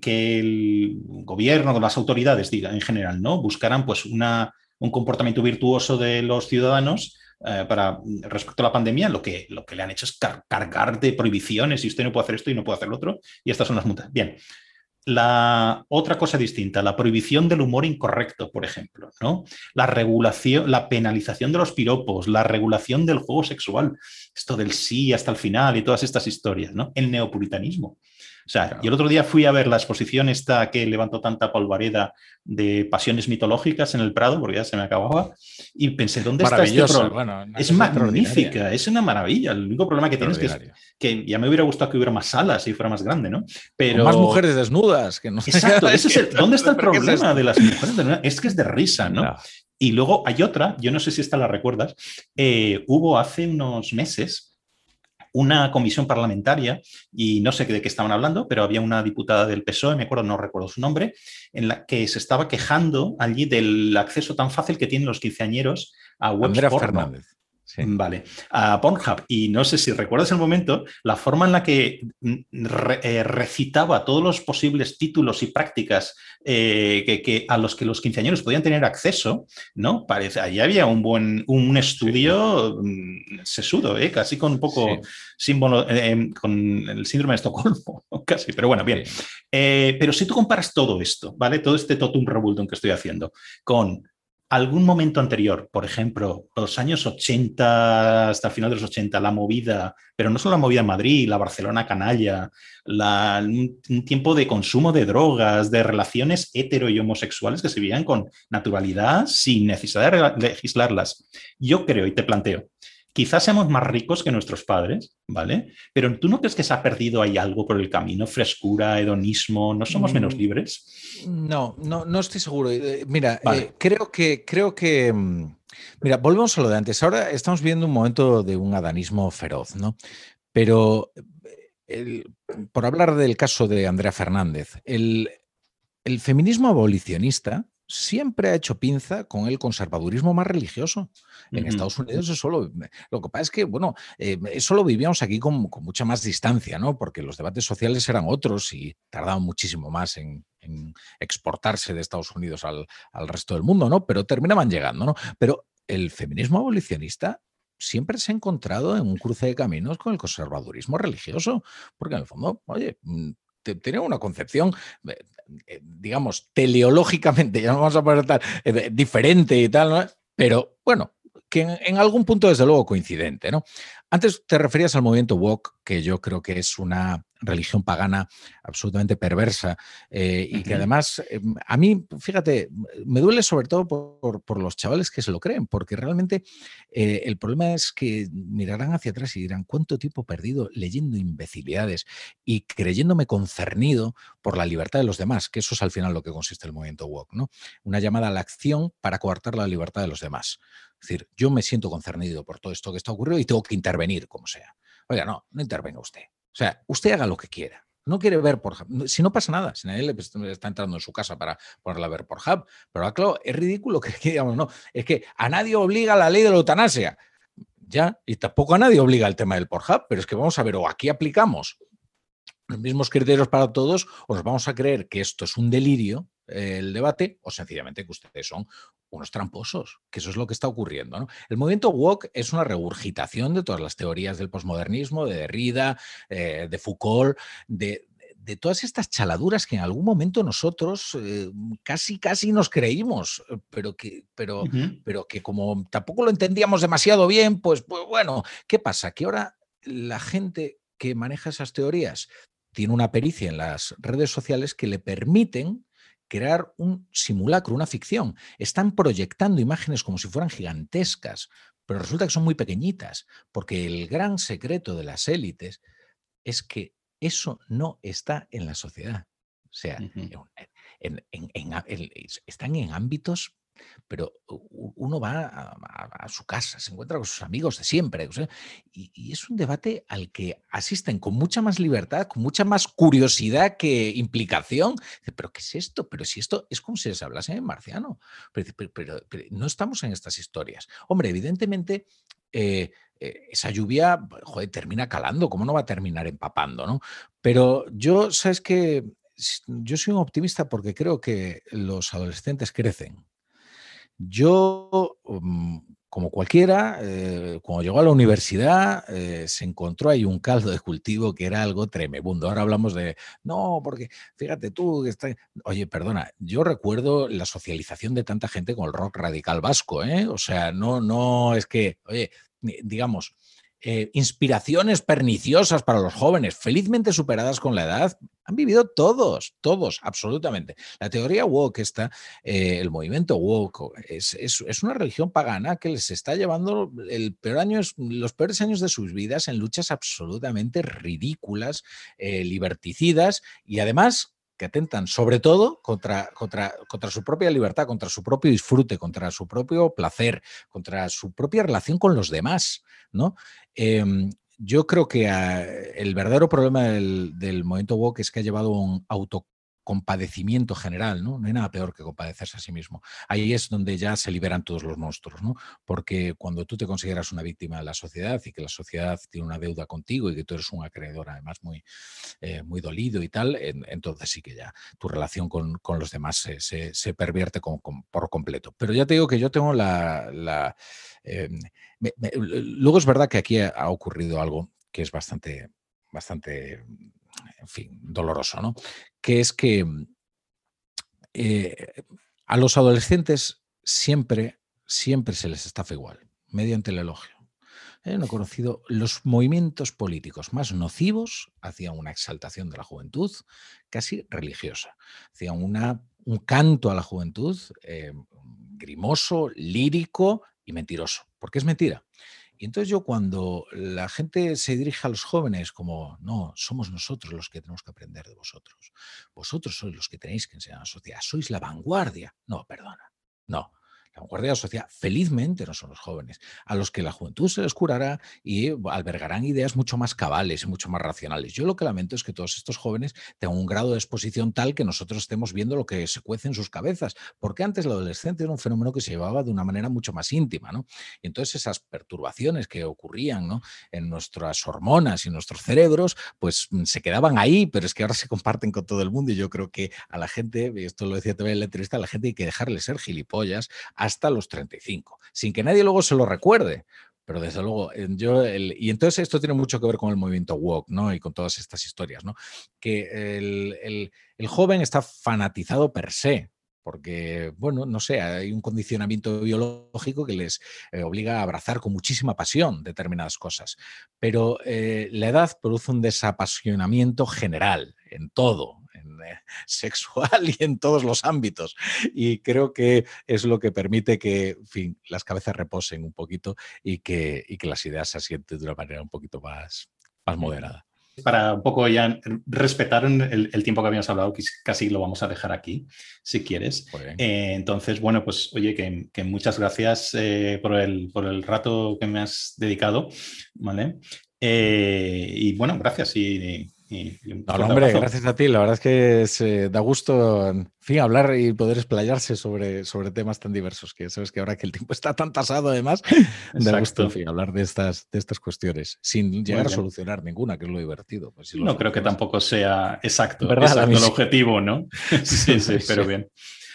que el gobierno, las autoridades, diga, en general, ¿no? Buscaran pues una, un comportamiento virtuoso de los ciudadanos, eh, para respecto a la pandemia, lo que, lo que le han hecho es cargar de prohibiciones y usted no puede hacer esto y no puede hacer lo otro, y estas son las multas. Bien, la otra cosa distinta, la prohibición del humor incorrecto, por ejemplo, ¿no? La regulación, la penalización de los piropos, la regulación del juego sexual, esto del sí hasta el final y todas estas historias, ¿no? El neopuritanismo. O sea, y el otro día fui a ver la exposición esta que levantó tanta polvareda de pasiones mitológicas en el Prado, porque ya se me acababa, y pensé, ¿dónde está este problema? es magnífica, es una maravilla. El único problema que tienes es que, que ya me hubiera gustado que hubiera más salas y fuera más grande, ¿no? Pero... más mujeres desnudas. Que no... Exacto, ¿dónde está el problema de las mujeres desnudas? Es que es de risa, ¿no? Y luego hay otra, yo no sé si esta la recuerdas, eh, hubo hace unos meses una comisión parlamentaria, y no sé de qué estaban hablando, pero había una diputada del PSOE, me acuerdo, no recuerdo su nombre, en la que se estaba quejando allí del acceso tan fácil que tienen los quinceañeros a web Fernández. Vale, a Pornhub. Y no sé si recuerdas el momento, la forma en la que mm, eh, recitaba todos los posibles títulos y prácticas eh, que, a los que los quinceañeros podían tener acceso, ¿no? Parece, ahí había un buen un estudio mm, sesudo, ¿eh? casi con un poco símbolo, con el síndrome de Estocolmo, casi, pero bueno, bien. pero si tú comparas todo esto, ¿vale? Todo este totum revoltum que estoy haciendo con algún momento anterior, por ejemplo, los años 80, hasta el final de los 80, la movida, pero no solo la movida en Madrid, la Barcelona canalla, un, tiempo de consumo de drogas, de relaciones hetero y homosexuales que se vivían con naturalidad sin necesidad de legislarlas. Yo creo y te planteo, quizás seamos más ricos que nuestros padres, ¿vale? Pero ¿tú no crees que se ha perdido ahí algo por el camino? Frescura, hedonismo, ¿no somos menos mm, libres? No, no, no estoy seguro. Eh, mira, eh, creo que, creo que. Mm, mira, volvemos a lo de antes. Ahora estamos viviendo un momento de un adanismo feroz, ¿no? Pero eh, por hablar del caso de Andrea Fernández, el, el feminismo abolicionista siempre ha hecho pinza con el conservadurismo más religioso. En Estados Unidos eso lo, lo que pasa es que, bueno, eh, eso lo vivíamos aquí con, mucha más distancia, ¿no? Porque los debates sociales eran otros y tardaban muchísimo más en, exportarse de Estados Unidos al, resto del mundo, ¿no? Pero terminaban llegando, ¿no? Pero el feminismo abolicionista siempre se ha encontrado en un cruce de caminos con el conservadurismo religioso, porque en el fondo, oye, tiene una concepción, eh, eh, digamos, teleológicamente, ya no vamos a poner tal, eh, diferente y tal, pero bueno, que en, algún punto desde luego coincidente, ¿no? Antes te referías al movimiento woke, que yo creo que es una religión pagana absolutamente perversa eh, y que además eh, a mí, fíjate, me duele sobre todo por, los chavales que se lo creen, porque realmente eh, el problema es que mirarán hacia atrás y dirán cuánto tiempo perdido leyendo imbecilidades y creyéndome concernido por la libertad de los demás, que eso es al final lo que consiste el movimiento woke, ¿no? Una llamada a la acción para coartar la libertad de los demás. Es decir, yo me siento concernido por todo esto que está ocurriendo y tengo que intervenir como sea. Oiga, no, no intervenga usted. O sea, usted haga lo que quiera. No quiere ver por Hub. Si no pasa nada, si nadie le está entrando en su casa para ponerla a ver por Hub. Pero claro, es ridículo que, digamos, no. Es que a nadie obliga la ley de la eutanasia. Ya, y tampoco a nadie obliga el tema del por Hub, pero es que vamos a ver, o aquí aplicamos los mismos criterios para todos, o nos vamos a creer que esto es un delirio, el debate, o sencillamente que ustedes son unos tramposos, que eso es lo que está ocurriendo. ¿no? El movimiento woke es una regurgitación de todas las teorías del posmodernismo, de Derrida, eh, de Foucault, de, todas estas chaladuras que en algún momento nosotros eh, casi, casi nos creímos, pero que, pero, pero que como tampoco lo entendíamos demasiado bien, pues, pues bueno, ¿qué pasa? Que ahora la gente que maneja esas teorías tiene una pericia en las redes sociales que le permiten crear un simulacro, una ficción. Están proyectando imágenes como si fueran gigantescas, pero resulta que son muy pequeñitas, porque el gran secreto de las élites es que eso no está en la sociedad. O sea, están en ámbitos pero uno va a, su casa, se encuentra con sus amigos de siempre. y, es un debate al que asisten con mucha más libertad, con mucha más curiosidad que implicación. Pero ¿qué es esto? Pero si esto es como si les hablase en marciano. Pero, no estamos en estas historias. Hombre, evidentemente... Eh, eh, esa lluvia, joder, termina calando, ¿cómo no va a terminar empapando? ¿no? Pero yo, ¿sabes que Yo soy un optimista porque creo que los adolescentes crecen yo, mm, como cualquiera, eh, cuando llegó a la universidad, eh, se encontró ahí un caldo de cultivo que era algo tremebundo. Ahora hablamos de, no, porque fíjate tú, que está... oye, perdona, yo recuerdo la socialización de tanta gente con el rock radical vasco, ¿eh? O sea, no, no, es que, oye, digamos, eh, inspiraciones perniciosas para los jóvenes, felizmente superadas con la edad, han vivido todos, todos, absolutamente. La teoría woke está, eh, el movimiento woke, es, una religión pagana que les está llevando los peores años de sus vidas en luchas absolutamente ridículas, eh, liberticidas y además que atentan sobre todo contra, contra, contra su propia libertad, contra su propio disfrute, contra su propio placer, contra su propia relación con los demás. ¿no? Em, yo creo que ah, el verdadero problema del, del, movimiento woke es que ha llevado un auto compadecimiento general, ¿no? No hay nada peor que compadecerse a sí mismo. Ahí es donde ya se liberan todos los monstruos, ¿no? Porque cuando tú te consideras una víctima de la sociedad y que la sociedad tiene una deuda contigo y que tú eres un acreedor además muy, eh, muy dolido y tal, entonces sí que ya tu relación con, los demás se, pervierte por completo. Pero ya te digo que yo tengo la... Em, luego es verdad que aquí ha ocurrido algo que es bastante, bastante en fin, doloroso, ¿no? Que es que mm, eh, a los adolescentes siempre, siempre se les estafa igual, mediante el elogio. ¿eh? no he conocido los movimientos políticos más nocivos hacia una exaltación de la juventud, casi religiosa, hacia una, un canto a la juventud eh, grimoso, lírico y mentiroso. Porque es mentira. Y entonces yo cuando la gente se dirige a los jóvenes como, no, somos nosotros los que tenemos que aprender de vosotros. Vosotros sois los que tenéis que enseñar a la sociedad. Sois la vanguardia. No, perdona. No, la vanguardia de la sociedad, felizmente no son los jóvenes, a los que la juventud se les curará y albergarán ideas mucho más cabales y mucho más racionales. Yo lo que lamento es que todos estos jóvenes tengan un grado de exposición tal que nosotros estemos viendo lo que se cuece en sus cabezas, porque antes la adolescencia era un fenómeno que se llevaba de una manera mucho más íntima, ¿no? Y entonces esas perturbaciones que ocurrían ¿no? en nuestras hormonas y nuestros cerebros, pues mm, se quedaban ahí, pero es que ahora se comparten con todo el mundo y yo creo que a la gente, esto lo decía también en la entrevista, a la gente hay que dejarle ser gilipollas, hasta los 35, sin que nadie luego se lo recuerde. Pero desde luego, yo, y entonces esto tiene mucho que ver con el movimiento woke, ¿no? Y con todas estas historias, ¿no? Que el, joven está fanatizado per se, porque, bueno, no sé, hay un condicionamiento biológico que les eh, obliga a abrazar con muchísima pasión determinadas cosas. Pero eh, la edad produce un desapasionamiento general en todo, eh, sexual y en todos los ámbitos. Y creo que es lo que permite que, fin, las cabezas reposen un poquito y que, que las ideas se asienten de una manera un poquito más, más moderada para un poco ya respetar el, tiempo que habíamos hablado, que casi lo vamos a dejar aquí, si quieres. Eh, entonces, bueno, pues oye, que, muchas gracias eh, por, el, por, el, rato que me has dedicado, ¿vale? y bueno, gracias y hombre, gracias a ti. La verdad es que se da gusto en fin, hablar y poder explayarse sobre, sobre temas tan diversos, que sabes que ahora que el tiempo está tan tasado además, da gusto en fin, hablar de estas, de estas cuestiones, sin llegar a solucionar ninguna, que es lo divertido. Pues no creo que tampoco sea exacto, exacto el objetivo, ¿no? sí, sí, pero bien.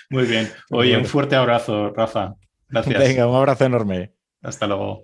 Muy bien. Oye, un fuerte abrazo, Rafa. Gracias. Venga, un abrazo enorme. Hasta luego.